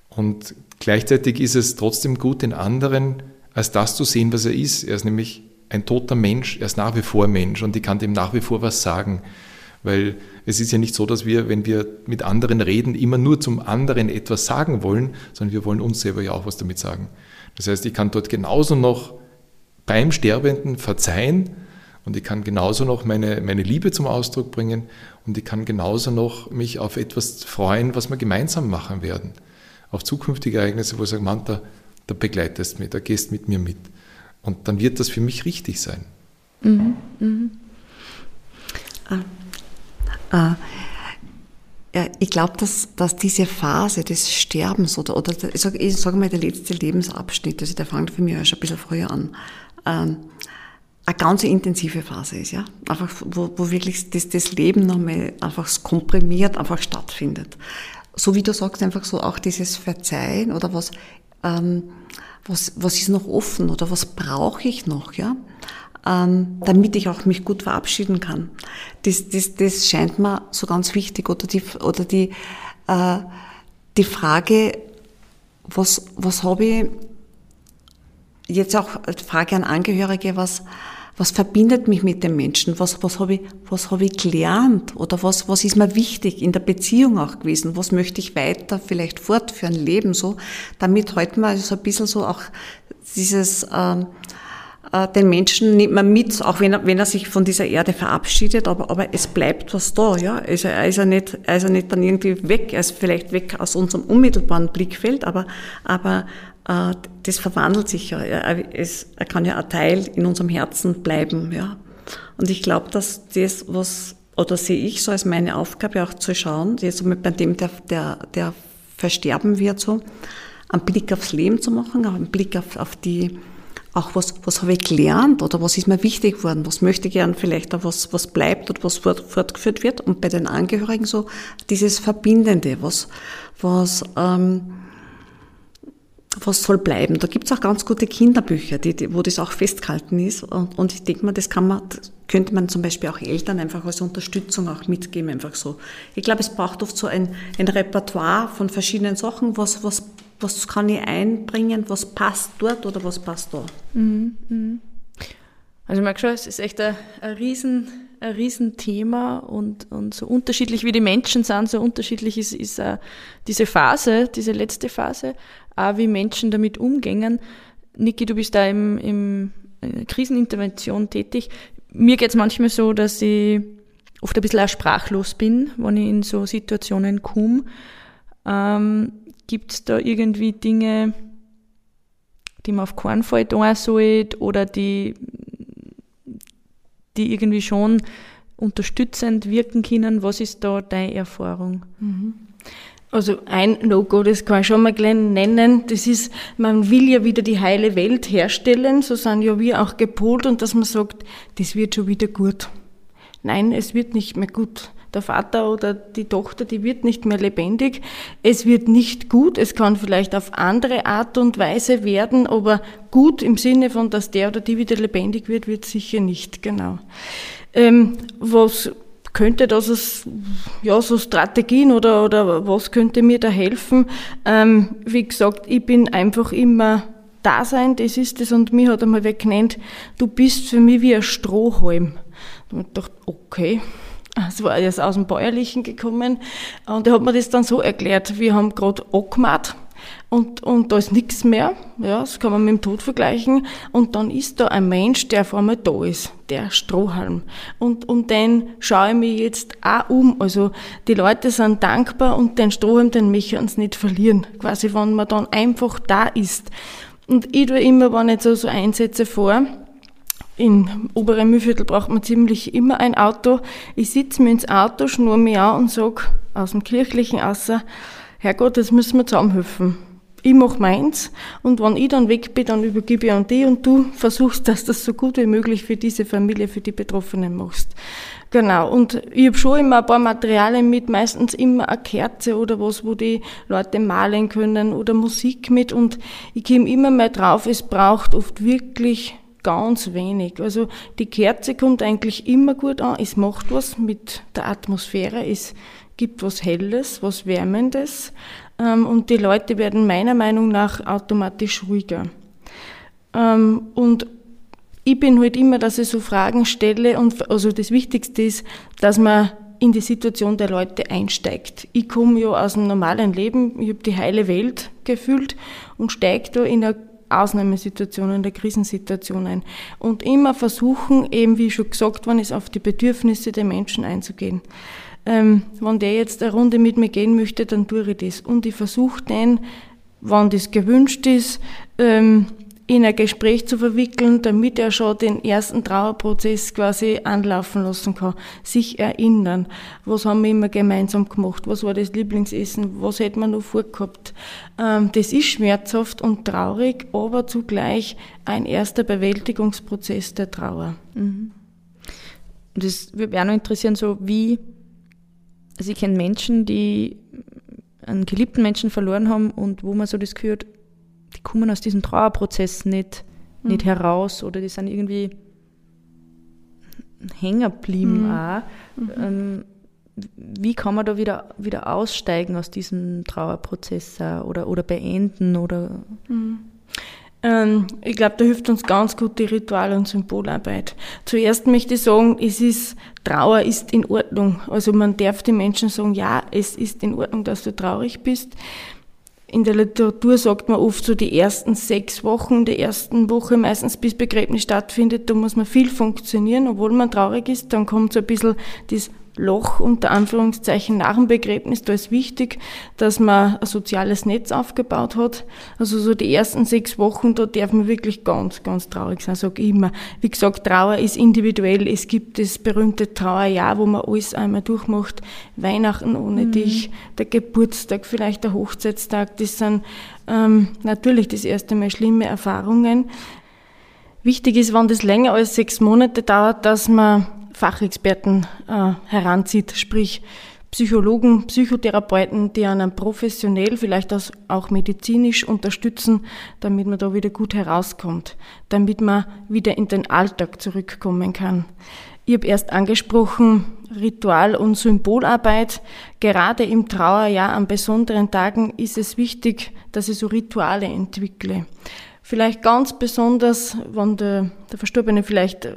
Und gleichzeitig ist es trotzdem gut, den anderen als das zu sehen, was er ist. Er ist nämlich ein toter Mensch, er ist nach wie vor Mensch und ich kann dem nach wie vor was sagen. Weil es ist ja nicht so, dass wir, wenn wir mit anderen reden, immer nur zum anderen etwas sagen wollen, sondern wir wollen uns selber ja auch was damit sagen. Das heißt, ich kann dort genauso noch beim Sterbenden verzeihen und ich kann genauso noch meine, meine Liebe zum Ausdruck bringen und ich kann genauso noch mich auf etwas freuen, was wir gemeinsam machen werden. Auf zukünftige Ereignisse, wo ich sage, Mann, da, begleitest mich, da gehst mit mir mit. Und dann wird das für mich richtig sein. Mhm, mh. ah. Äh, ja, ich glaube, dass, dass diese Phase des Sterbens oder, oder ich sage ich sag mal, der letzte Lebensabschnitt, also der fängt für mich auch schon ein bisschen früher an, ähm, eine ganz intensive Phase ist, ja. Einfach, wo, wo wirklich das, das Leben nochmal einfach komprimiert einfach stattfindet. So wie du sagst, einfach so auch dieses Verzeihen oder was, ähm, was, was ist noch offen oder was brauche ich noch, ja. Ähm, damit ich auch mich gut verabschieden kann. Das, das, das scheint mir so ganz wichtig. Oder die, oder die, äh, die Frage, was, was habe ich, jetzt auch die Frage an Angehörige, was, was verbindet mich mit dem Menschen? Was, was habe ich, was habe ich gelernt? Oder was, was ist mir wichtig in der Beziehung auch gewesen? Was möchte ich weiter vielleicht fortführen, leben so? Damit halten wir so ein bisschen so auch dieses, ähm, äh, den Menschen nimmt man mit, auch wenn er, wenn er sich von dieser Erde verabschiedet, aber, aber es bleibt was da, ja. Also er ist ja nicht, er ist ja nicht dann irgendwie weg, er ist vielleicht weg aus unserem unmittelbaren Blickfeld, aber, aber äh, das verwandelt sich ja. Er, es, er kann ja ein Teil in unserem Herzen bleiben, ja. Und ich glaube, dass das, was, oder sehe ich so als meine Aufgabe auch zu schauen, jetzt bei dem, der, der, der versterben wird, so, einen Blick aufs Leben zu machen, einen Blick auf, auf die, auch was, was habe ich gelernt oder was ist mir wichtig geworden, was möchte ich gern vielleicht auch was, was bleibt oder was fort, fortgeführt wird und bei den Angehörigen so dieses Verbindende, was, was, ähm, was soll bleiben. Da gibt's auch ganz gute Kinderbücher, die, die, wo das auch festgehalten ist und, und ich denke mal, das kann man, das könnte man zum Beispiel auch Eltern einfach als Unterstützung auch mitgeben, einfach so. Ich glaube, es braucht oft so ein, ein Repertoire von verschiedenen Sachen, was, was was kann ich einbringen, was passt dort oder was passt da. Mhm, mhm. Also ich merke schon, es ist echt ein, ein, Riesen, ein Riesenthema und, und so unterschiedlich wie die Menschen sind, so unterschiedlich ist, ist uh, diese Phase, diese letzte Phase, auch wie Menschen damit umgehen. Niki, du bist da im, im Krisenintervention tätig. Mir geht es manchmal so, dass ich oft ein bisschen auch sprachlos bin, wenn ich in so Situationen komme. Ähm, Gibt es da irgendwie Dinge, die man auf keinen Fall tun sollte oder die, die irgendwie schon unterstützend wirken können? Was ist da deine Erfahrung? Mhm. Also ein No-Go, das kann ich schon mal gleich nennen, das ist, man will ja wieder die heile Welt herstellen, so sind ja wir auch gepolt und dass man sagt, das wird schon wieder gut. Nein, es wird nicht mehr gut der Vater oder die Tochter, die wird nicht mehr lebendig. Es wird nicht gut, es kann vielleicht auf andere Art und Weise werden, aber gut im Sinne von, dass der oder die wieder lebendig wird, wird sicher nicht, genau. Ähm, was könnte das ja, so Strategien oder, oder was könnte mir da helfen? Ähm, wie gesagt, ich bin einfach immer da sein, das ist es, und mir hat einmal wer genannt, du bist für mich wie ein Strohhalm. Und ich dachte, okay, es war erst aus dem Bäuerlichen gekommen. Und er hat mir das dann so erklärt, wir haben gerade angemacht und, und da ist nichts mehr, ja, das kann man mit dem Tod vergleichen. Und dann ist da ein Mensch, der vor mir da ist, der Strohhalm. Und um den schaue ich mich jetzt auch um, also die Leute sind dankbar und den Strohhalm, den möchte ich uns nicht verlieren, quasi wenn man dann einfach da ist. Und ich tue immer, wenn ich so, so Einsätze vor, in oberen Mühlviertel braucht man ziemlich immer ein Auto. Ich sitze mir ins Auto, schnur mich an und sag aus dem Kirchlichen außer, Herrgott, jetzt müssen wir zusammenhelfen. Ich mach meins und wenn ich dann weg bin, dann übergebe ich an die und du versuchst, dass das so gut wie möglich für diese Familie, für die Betroffenen machst. Genau, und ich habe schon immer ein paar Materialien mit, meistens immer eine Kerze oder was, wo die Leute malen können oder Musik mit und ich komme immer mal drauf, es braucht oft wirklich ganz wenig. Also die Kerze kommt eigentlich immer gut an. Es macht was mit der Atmosphäre. Es gibt was Helles, was Wärmendes. Ähm, und die Leute werden meiner Meinung nach automatisch ruhiger. Ähm, und ich bin halt immer, dass ich so Fragen stelle und also das Wichtigste ist, dass man in die Situation der Leute einsteigt. Ich komme ja aus dem normalen Leben, ich habe die heile Welt gefühlt und steige da in eine Ausnahmesituationen, der Krisensituationen. Und immer versuchen, eben wie schon gesagt worden ist, auf die Bedürfnisse der Menschen einzugehen. Ähm, wenn der jetzt eine Runde mit mir gehen möchte, dann tue ich das. Und ich versuche den, wenn das gewünscht ist, ähm, in ein Gespräch zu verwickeln, damit er schon den ersten Trauerprozess quasi anlaufen lassen kann, sich erinnern, was haben wir immer gemeinsam gemacht, was war das Lieblingsessen, was hätte man noch vorgehabt. Ähm, das ist schmerzhaft und traurig, aber zugleich ein erster Bewältigungsprozess der Trauer. Mhm. Das würde mich auch noch interessieren, so wie, also ich kenne Menschen, die einen geliebten Menschen verloren haben und wo man so das gehört, die kommen aus diesem Trauerprozess nicht, mhm. nicht heraus oder die sind irgendwie hängen geblieben mhm. auch. Ähm, wie kann man da wieder, wieder aussteigen aus diesem Trauerprozess oder, oder beenden? Oder? Mhm. Ähm, ich glaube, da hilft uns ganz gut die Ritual- und Symbolarbeit. Zuerst möchte ich sagen, es ist, Trauer ist in Ordnung. Also man darf den Menschen sagen, ja, es ist in Ordnung, dass du traurig bist. In der Literatur sagt man oft so die ersten sechs Wochen, der ersten Woche meistens bis Begräbnis stattfindet, da muss man viel funktionieren, obwohl man traurig ist, dann kommt so ein bisschen das Loch unter Anführungszeichen nach dem Begräbnis. Da ist wichtig, dass man ein soziales Netz aufgebaut hat. Also so die ersten sechs Wochen, da darf man wirklich ganz, ganz traurig sein, sage ich immer. Wie gesagt, Trauer ist individuell. Es gibt das berühmte Trauerjahr, wo man alles einmal durchmacht. Weihnachten ohne mhm. dich, der Geburtstag, vielleicht der Hochzeitstag. Das sind ähm, natürlich das erste Mal schlimme Erfahrungen. Wichtig ist, wenn das länger als sechs Monate dauert, dass man Fachexperten äh, heranzieht, sprich Psychologen, Psychotherapeuten, die einen professionell, vielleicht auch medizinisch unterstützen, damit man da wieder gut herauskommt, damit man wieder in den Alltag zurückkommen kann. Ich habe erst angesprochen, Ritual- und Symbolarbeit. Gerade im Trauerjahr an besonderen Tagen ist es wichtig, dass ich so Rituale entwickle. Vielleicht ganz besonders, wenn der, der Verstorbene vielleicht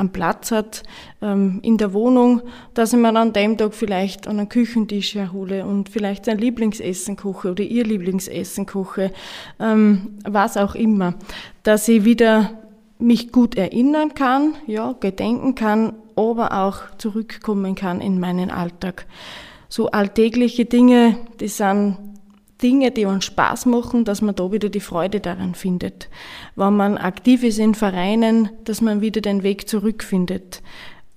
einen Platz hat ähm, in der Wohnung, dass ich mir an dem Tag vielleicht einen Küchentisch erhole und vielleicht sein Lieblingsessen koche oder ihr Lieblingsessen koche, ähm, was auch immer, dass ich wieder mich gut erinnern kann, ja, gedenken kann, aber auch zurückkommen kann in meinen Alltag. So alltägliche Dinge, die sind Dinge, die uns Spaß machen, dass man da wieder die Freude daran findet. Wenn man aktiv ist in Vereinen, dass man wieder den Weg zurückfindet.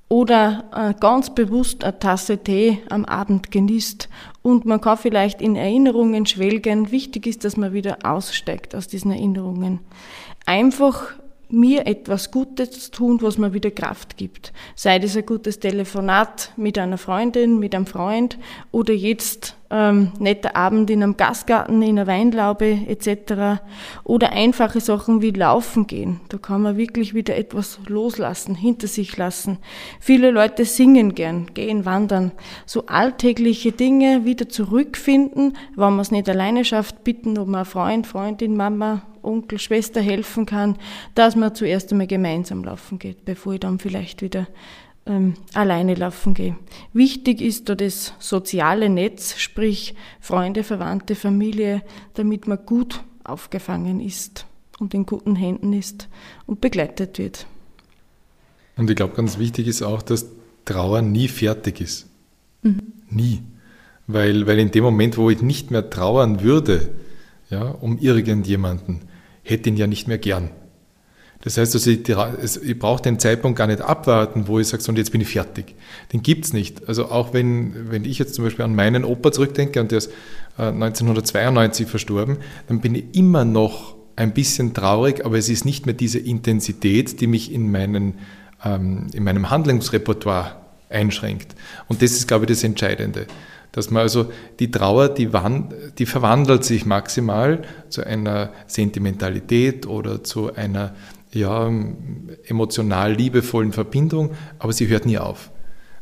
Oder äh, ganz bewusst eine Tasse Tee am Abend genießt und man kann vielleicht in Erinnerungen schwelgen. Wichtig ist, dass man wieder aussteigt aus diesen Erinnerungen. Einfach mir etwas Gutes tun, was mir wieder Kraft gibt. Sei das ein gutes Telefonat mit einer Freundin, mit einem Freund oder jetzt ähm, netter Abend in einem Gastgarten, in einer Weinlaube etc. Oder einfache Sachen wie Laufen gehen. Da kann man wirklich wieder etwas loslassen, hinter sich lassen. Viele Leute singen gern, gehen wandern. So alltägliche Dinge wieder zurückfinden, wenn man es nicht alleine schafft, bitten, ob man ein Freund, Freundin, Mama, Onkel, Schwester helfen kann, dass man zuerst einmal gemeinsam laufen geht, bevor ich dann vielleicht wieder ähm, alleine laufen gehe. Wichtig ist da das soziale Netz, sprich Freunde, Verwandte, Familie, damit man gut aufgefangen ist und in guten Händen ist und begleitet wird. Und ich glaube, ganz wichtig ist auch, dass Trauer nie fertig ist. Mhm. Nie. Weil, weil in dem Moment, wo ich nicht mehr trauern würde, ja, um irgendjemanden, hätte ihn ja nicht mehr gern. Das heißt, also ich, ich brauche den Zeitpunkt gar nicht abwarten, wo ich sage, so, und jetzt bin ich fertig. Den gibt es nicht. Also auch wenn, wenn ich jetzt zum Beispiel an meinen Opa zurückdenke, und der ist 1992 äh, verstorben, dann bin ich immer noch ein bisschen traurig, aber es ist nicht mehr diese Intensität, die mich in, meinen, ähm, in meinem Handlungsrepertoire einschränkt. Und das ist, glaube ich, das Entscheidende. Dass man also die Trauer, die, die verwandelt sich maximal zu einer Sentimentalität oder zu einer ja, emotional liebevollen Verbindung, aber sie hört nie auf.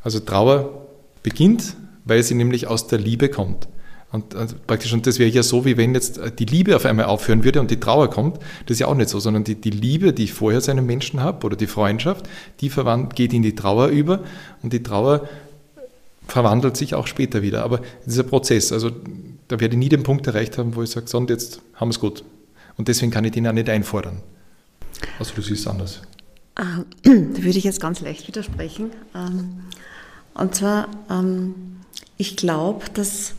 Also Trauer beginnt, weil sie nämlich aus der Liebe kommt. Und praktisch, und das wäre ja so, wie wenn jetzt die Liebe auf einmal aufhören würde und die Trauer kommt. Das ist ja auch nicht so, sondern die, die Liebe, die ich vorher zu einem Menschen habe oder die Freundschaft, die verwandelt, geht in die Trauer über und die Trauer verwandelt sich auch später wieder. Aber dieser Prozess, also da werde ich nie den Punkt erreicht haben, wo ich sage, so und jetzt haben wir es gut. Und deswegen kann ich den auch nicht einfordern. Also du siehst anders. Ah, da würde ich jetzt ganz leicht widersprechen. Ähm, und zwar, ähm, ich glaube, dass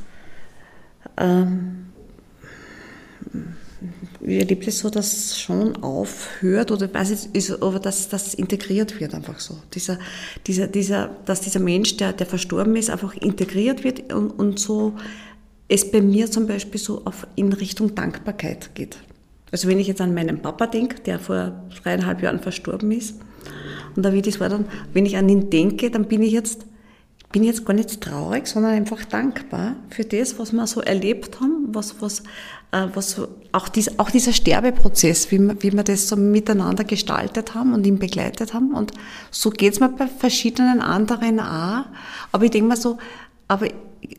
ich erlebe das so, dass es schon aufhört oder weiß ich, ist, aber dass das integriert wird einfach so. Dieser, dieser, dieser, dass dieser Mensch, der, der verstorben ist, einfach integriert wird und, und so es bei mir zum Beispiel so auf, in Richtung Dankbarkeit geht. Also wenn ich jetzt an meinen Papa denke, der vor dreieinhalb Jahren verstorben ist, und da wird es war dann, wenn ich an ihn denke, dann bin ich jetzt, bin jetzt gar nicht traurig, sondern einfach dankbar für das, was wir so erlebt haben, was, was, äh, was auch, dies, auch dieser Sterbeprozess, wie wir, wie wir das so miteinander gestaltet haben und ihn begleitet haben. Und so geht's mir bei verschiedenen anderen auch. Aber ich denke mal so, aber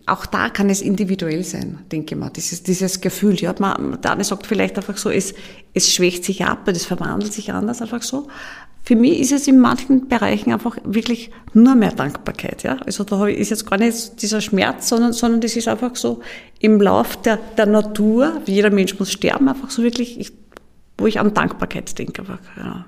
auch da kann es individuell sein, denke ich mal, dieses, dieses Gefühl. Ja, man, der eine sagt vielleicht einfach so, es, es schwächt sich ab, das verwandelt sich anders einfach so. Für mich ist es in manchen Bereichen einfach wirklich nur mehr Dankbarkeit. Ja? Also da ist jetzt gar nicht dieser Schmerz, sondern, sondern das ist einfach so im Lauf der, der Natur, jeder Mensch muss sterben, einfach so wirklich, ich, wo ich an Dankbarkeit denke. Einfach, ja.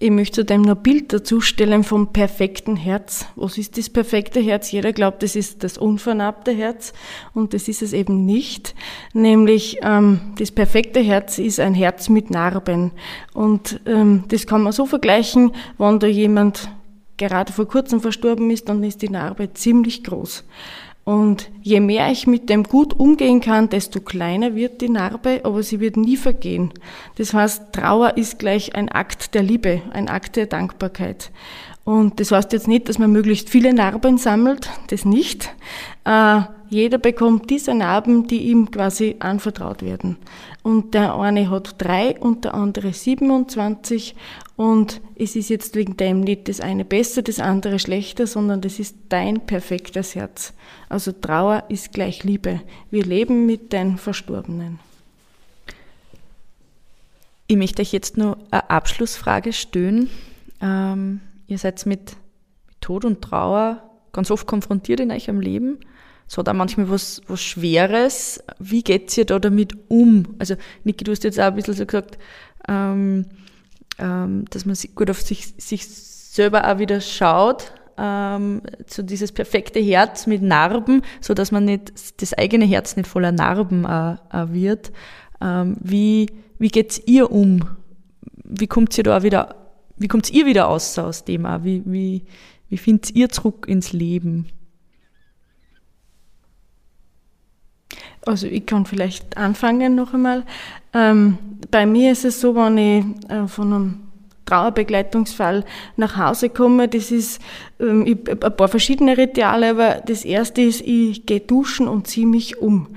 Ich möchte dem noch ein Bild dazu stellen vom perfekten Herz. Was ist das perfekte Herz? Jeder glaubt, das ist das unvernarbte Herz und das ist es eben nicht. Nämlich ähm, das perfekte Herz ist ein Herz mit Narben und ähm, das kann man so vergleichen, wenn da jemand gerade vor kurzem verstorben ist, dann ist die Narbe ziemlich groß. Und je mehr ich mit dem gut umgehen kann, desto kleiner wird die Narbe, aber sie wird nie vergehen. Das heißt, Trauer ist gleich ein Akt der Liebe, ein Akt der Dankbarkeit. Und das heißt jetzt nicht, dass man möglichst viele Narben sammelt, das nicht. Äh, jeder bekommt diese Narben, die ihm quasi anvertraut werden. Und der eine hat drei und der andere 27 und es ist jetzt wegen dem nicht das eine besser, das andere schlechter, sondern das ist dein perfektes Herz. Also Trauer ist gleich Liebe. Wir leben mit den Verstorbenen. Ich möchte euch jetzt nur eine Abschlussfrage stellen. Ähm, ihr seid mit Tod und Trauer ganz oft konfrontiert in eurem Leben. Hat auch manchmal was, was Schweres. Wie geht ihr da damit um? Also, Niki, du hast jetzt auch ein bisschen so gesagt, ähm, ähm, dass man gut auf sich, sich selber auch wieder schaut, ähm, so dieses perfekte Herz mit Narben, so dass man nicht, das eigene Herz nicht voller Narben äh, äh, wird. Ähm, wie, wie geht's ihr um? Wie kommt ihr da wieder, wie kommt ihr wieder aus, aus dem auch? Wie, wie, wie findet ihr zurück ins Leben? Also ich kann vielleicht anfangen noch einmal. Ähm, bei mir ist es so, wenn ich äh, von einem Trauerbegleitungsfall nach Hause komme, das ist ähm, ich, ein paar verschiedene Rituale, aber das erste ist, ich gehe duschen und ziehe mich um.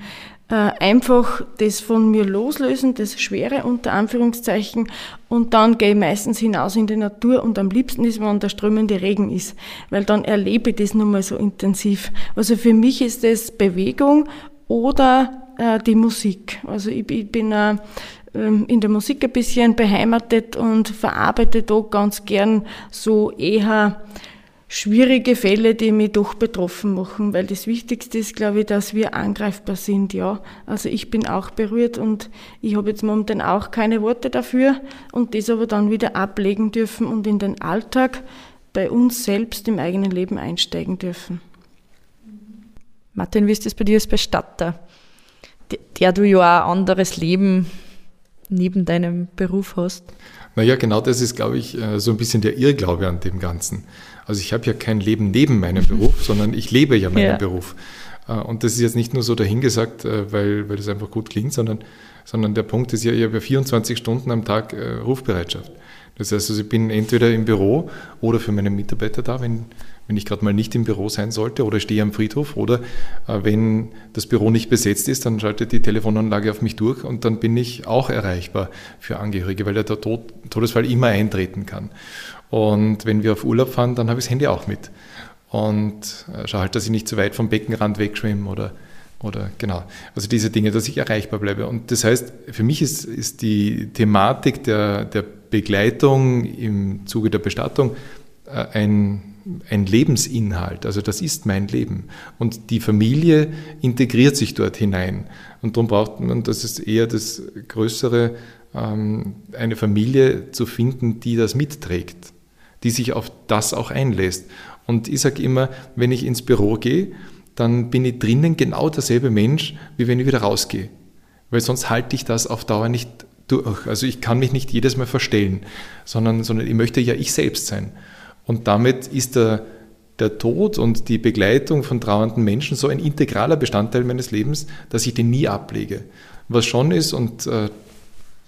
Äh, einfach das von mir loslösen, das Schwere unter Anführungszeichen, und dann gehe ich meistens hinaus in die Natur und am liebsten ist, wenn der strömende Regen ist, weil dann erlebe ich das nochmal so intensiv. Also für mich ist das Bewegung oder äh, die Musik. Also ich, ich bin äh, ähm, in der Musik ein bisschen beheimatet und verarbeite da ganz gern so eher schwierige Fälle, die mich doch betroffen machen, weil das Wichtigste ist, glaube ich, dass wir angreifbar sind, ja. Also ich bin auch berührt und ich habe jetzt momentan auch keine Worte dafür und das aber dann wieder ablegen dürfen und in den Alltag bei uns selbst im eigenen Leben einsteigen dürfen. Martin, wie ist das bei dir als Bestatter, der du ja auch ein anderes Leben neben deinem Beruf hast? Naja, genau das ist, glaube ich, äh, so ein bisschen der Irrglaube an dem Ganzen. Also ich habe ja kein Leben neben meinem Beruf, sondern ich lebe ja meinen ja. Beruf. Äh, und das ist jetzt nicht nur so dahingesagt, äh, weil, weil das einfach gut klingt, sondern, sondern der Punkt ist ja, ich habe ja 24 Stunden am Tag Rufbereitschaft. Das heißt, also ich bin entweder im Büro oder für meine Mitarbeiter da, wenn, wenn ich gerade mal nicht im Büro sein sollte oder stehe am Friedhof oder äh, wenn das Büro nicht besetzt ist, dann schaltet die Telefonanlage auf mich durch und dann bin ich auch erreichbar für Angehörige, weil der Tod, Todesfall immer eintreten kann. Und wenn wir auf Urlaub fahren, dann habe ich das Handy auch mit und äh, schaue halt, dass ich nicht zu weit vom Beckenrand wegschwimme oder oder genau, also diese Dinge, dass ich erreichbar bleibe. Und das heißt, für mich ist, ist die Thematik der, der Begleitung im Zuge der Bestattung äh, ein, ein Lebensinhalt. Also das ist mein Leben. Und die Familie integriert sich dort hinein. Und darum braucht man, das ist eher das Größere, ähm, eine Familie zu finden, die das mitträgt, die sich auf das auch einlässt. Und ich sage immer, wenn ich ins Büro gehe, dann bin ich drinnen genau derselbe Mensch, wie wenn ich wieder rausgehe. Weil sonst halte ich das auf Dauer nicht durch. Also ich kann mich nicht jedes Mal verstellen, sondern, sondern ich möchte ja ich selbst sein. Und damit ist der, der Tod und die Begleitung von trauernden Menschen so ein integraler Bestandteil meines Lebens, dass ich den nie ablege. Was schon ist, und äh,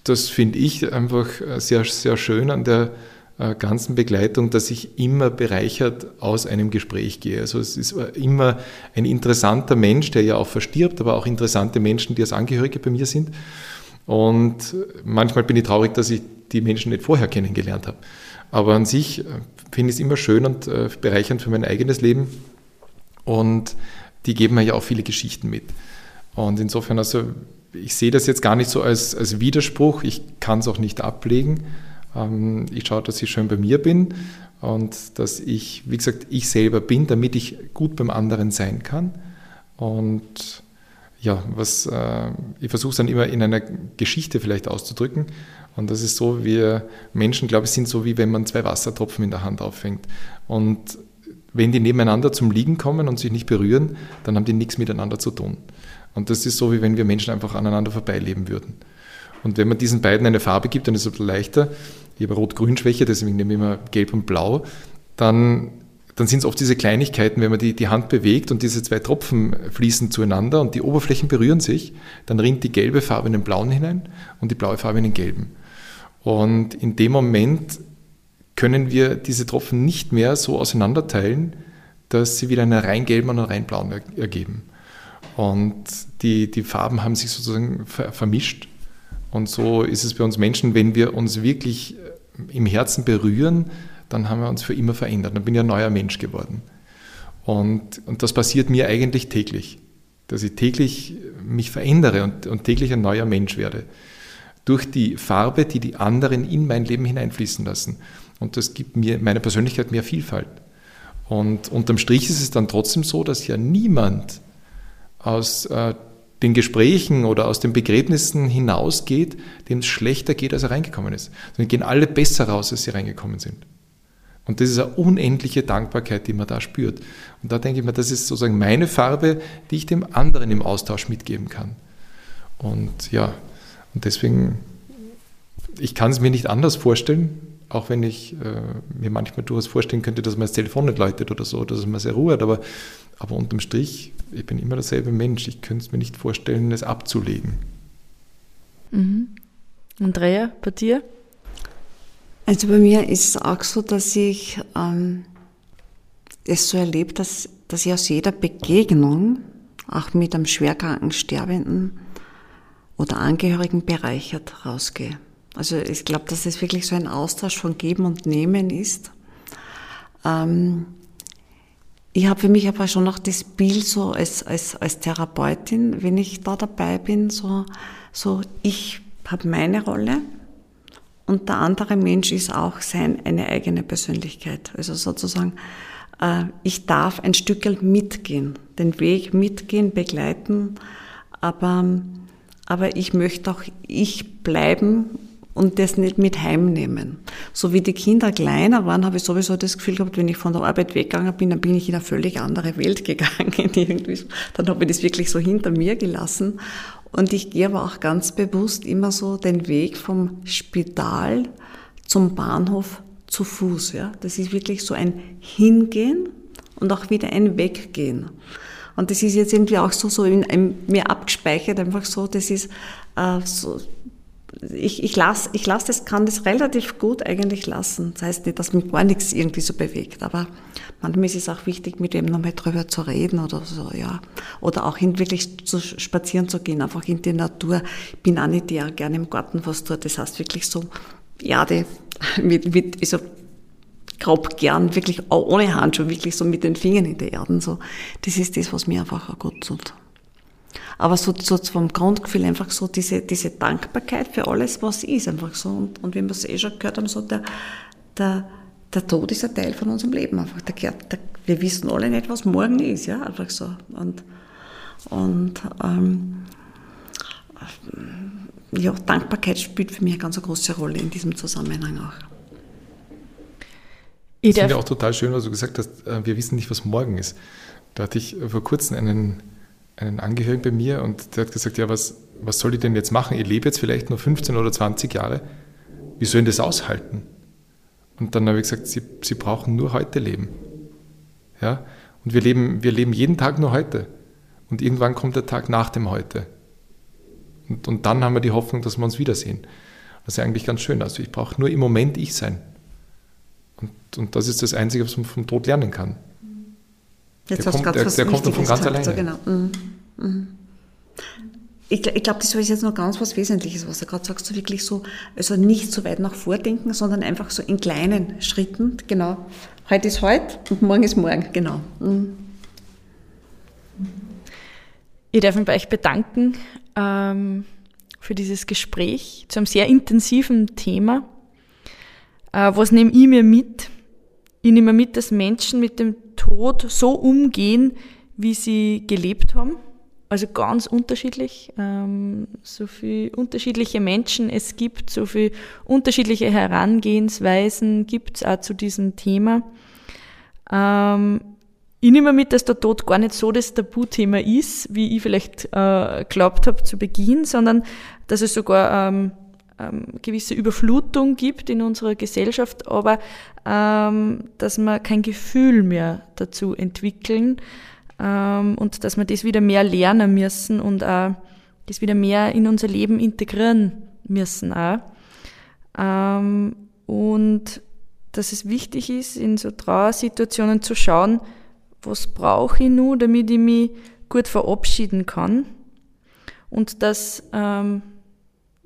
das finde ich einfach sehr, sehr schön an der, äh, ganzen Begleitung, dass ich immer bereichert aus einem Gespräch gehe. Also es ist immer ein interessanter Mensch, der ja auch verstirbt, aber auch interessante Menschen, die als Angehörige bei mir sind. Und manchmal bin ich traurig, dass ich die Menschen nicht vorher kennengelernt habe. Aber an sich äh, finde ich es immer schön und äh, bereichernd für mein eigenes Leben. Und die geben mir ja auch viele Geschichten mit. Und insofern, also ich sehe das jetzt gar nicht so als, als Widerspruch. Ich kann es auch nicht ablegen. Ähm, ich schaue, dass ich schön bei mir bin und dass ich, wie gesagt, ich selber bin, damit ich gut beim anderen sein kann. Und ja, was äh, ich versuche es dann immer in einer Geschichte vielleicht auszudrücken. Und das ist so, wir Menschen, glaube ich, sind so wie wenn man zwei Wassertropfen in der Hand auffängt. Und wenn die nebeneinander zum Liegen kommen und sich nicht berühren, dann haben die nichts miteinander zu tun. Und das ist so, wie wenn wir Menschen einfach aneinander vorbeileben würden. Und wenn man diesen beiden eine Farbe gibt, dann ist es leichter. Ich habe Rot-Grün-Schwäche, deswegen nehme ich immer Gelb und Blau. Dann, dann sind es oft diese Kleinigkeiten, wenn man die, die Hand bewegt und diese zwei Tropfen fließen zueinander und die Oberflächen berühren sich, dann rinnt die gelbe Farbe in den blauen hinein und die blaue Farbe in den gelben. Und in dem Moment können wir diese Tropfen nicht mehr so auseinanderteilen, dass sie wieder einen rein gelben und einen rein blauen ergeben. Und die, die Farben haben sich sozusagen vermischt. Und so ist es bei uns Menschen, wenn wir uns wirklich äh, im Herzen berühren, dann haben wir uns für immer verändert. Dann bin ich ein neuer Mensch geworden. Und, und das passiert mir eigentlich täglich, dass ich täglich mich verändere und, und täglich ein neuer Mensch werde. Durch die Farbe, die die anderen in mein Leben hineinfließen lassen. Und das gibt mir, meiner Persönlichkeit mehr Vielfalt. Und unterm Strich ist es dann trotzdem so, dass ja niemand aus äh, den Gesprächen oder aus den Begräbnissen hinausgeht, dem es schlechter geht, als er reingekommen ist. Sondern gehen alle besser raus, als sie reingekommen sind. Und das ist eine unendliche Dankbarkeit, die man da spürt. Und da denke ich mir, das ist sozusagen meine Farbe, die ich dem anderen im Austausch mitgeben kann. Und ja, und deswegen, ich kann es mir nicht anders vorstellen, auch wenn ich äh, mir manchmal durchaus vorstellen könnte, dass man das Telefon nicht läutet oder so, dass man sehr Ruhe hat, aber, aber unterm Strich, ich bin immer derselbe Mensch. Ich könnte es mir nicht vorstellen, es abzulegen. Mhm. Andrea, bei dir? Also bei mir ist es auch so, dass ich ähm, es so erlebe, dass, dass ich aus jeder Begegnung, auch mit einem schwerkranken Sterbenden oder Angehörigen, bereichert rausgehe. Also ich glaube, dass es wirklich so ein Austausch von Geben und Nehmen ist. Ähm, ich habe für mich aber schon noch das Bild so als, als, als Therapeutin, wenn ich da dabei bin, so, so ich habe meine Rolle und der andere Mensch ist auch sein, eine eigene Persönlichkeit. Also sozusagen, äh, ich darf ein Stück mitgehen, den Weg mitgehen, begleiten, aber, aber ich möchte auch ich bleiben und das nicht mit heimnehmen. So wie die Kinder kleiner waren, habe ich sowieso das Gefühl gehabt, wenn ich von der Arbeit weggegangen bin, dann bin ich in eine völlig andere Welt gegangen. Irgendwie. Dann habe ich das wirklich so hinter mir gelassen. Und ich gehe aber auch ganz bewusst immer so den Weg vom Spital zum Bahnhof zu Fuß. Ja? Das ist wirklich so ein Hingehen und auch wieder ein Weggehen. Und das ist jetzt irgendwie auch so, so in, in mir abgespeichert, einfach so, das ist äh, so, ich, ich lasse ich lass das, kann das relativ gut eigentlich lassen. Das heißt nicht, dass mich gar nichts irgendwie so bewegt, aber manchmal ist es auch wichtig, mit wem nochmal drüber zu reden oder so, ja. Oder auch hin, wirklich zu spazieren zu gehen, einfach in die Natur. Ich bin auch nicht der, gerne im Garten was tut. Das heißt wirklich so Erde mit, mit, also grob gern, wirklich ohne Handschuhe, wirklich so mit den Fingern in der Erde. So. Das ist das, was mir einfach auch gut tut. Aber so, so vom Grundgefühl einfach so diese, diese Dankbarkeit für alles, was ist, einfach so. Und, und wie wir es eh schon gehört haben, so der, der, der Tod ist ein Teil von unserem Leben einfach. Der, der, wir wissen alle nicht, was morgen ist, ja, einfach so. Und, und ähm, ja, Dankbarkeit spielt für mich eine ganz große Rolle in diesem Zusammenhang auch. Ich finde auch total schön, was du gesagt hast, äh, wir wissen nicht, was morgen ist. Da hatte ich vor kurzem einen einen Angehörigen bei mir und der hat gesagt, ja, was, was soll ich denn jetzt machen? Ich lebe jetzt vielleicht nur 15 oder 20 Jahre. Wie soll ich das aushalten? Und dann habe ich gesagt, Sie, Sie brauchen nur heute leben. Ja? Und wir leben, wir leben jeden Tag nur heute. Und irgendwann kommt der Tag nach dem Heute. Und, und dann haben wir die Hoffnung, dass wir uns wiedersehen. Das ist eigentlich ganz schön. Also ich brauche nur im Moment ich sein. Und, und das ist das Einzige, was man vom Tod lernen kann. Jetzt der hast kommt, du der, was der kommt dann von ganz gesagt, alleine. So, genau. Mhm. Mhm. Ich, ich glaube, das ist jetzt noch ganz was Wesentliches, was du gerade sagst, so wirklich so, also nicht so weit nach vordenken, sondern einfach so in kleinen Schritten, genau. Heute ist heute und morgen ist morgen, genau. Mhm. Ich darf mich bei euch bedanken ähm, für dieses Gespräch zu einem sehr intensiven Thema. Äh, was nehme ich mir mit? Ich nehme mit, dass Menschen mit dem Tod so umgehen, wie sie gelebt haben. Also ganz unterschiedlich. Ähm, so viele unterschiedliche Menschen es gibt, so viele unterschiedliche Herangehensweisen gibt es auch zu diesem Thema. Ähm, ich nehme mit, dass der Tod gar nicht so das Tabuthema ist, wie ich vielleicht äh, glaubt habe zu Beginn, sondern dass es sogar ähm, ähm, gewisse Überflutung gibt in unserer Gesellschaft, aber ähm, dass wir kein Gefühl mehr dazu entwickeln ähm, und dass wir das wieder mehr lernen müssen und auch das wieder mehr in unser Leben integrieren müssen auch. Ähm, und dass es wichtig ist, in so Trauersituationen zu schauen, was brauche ich nun, damit ich mich gut verabschieden kann. Und dass ähm,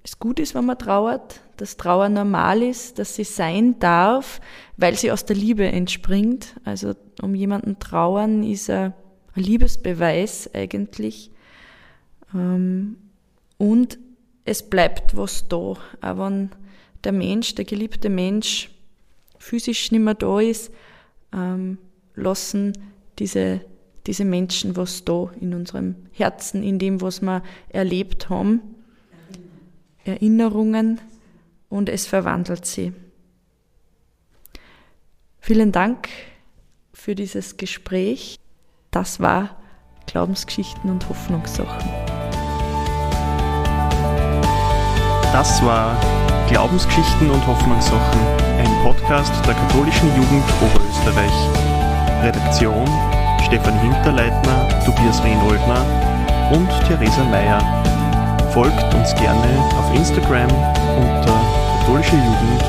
es gut ist, wenn man trauert, dass Trauer normal ist, dass sie sein darf, weil sie aus der Liebe entspringt. Also um jemanden trauern ist ein Liebesbeweis eigentlich. Ähm, und es bleibt was da, auch wenn der Mensch, der geliebte Mensch physisch nicht mehr da ist, ähm, lassen diese, diese Menschen was da in unserem Herzen, in dem, was wir erlebt haben. Erinnerungen und es verwandelt sie. Vielen Dank für dieses Gespräch. Das war Glaubensgeschichten und Hoffnungssachen. Das war Glaubensgeschichten und Hoffnungssachen, ein Podcast der katholischen Jugend Oberösterreich. Redaktion Stefan Hinterleitner, Tobias Rehnoldner und Theresa Meyer. Folgt uns gerne auf Instagram unter katholische Jugend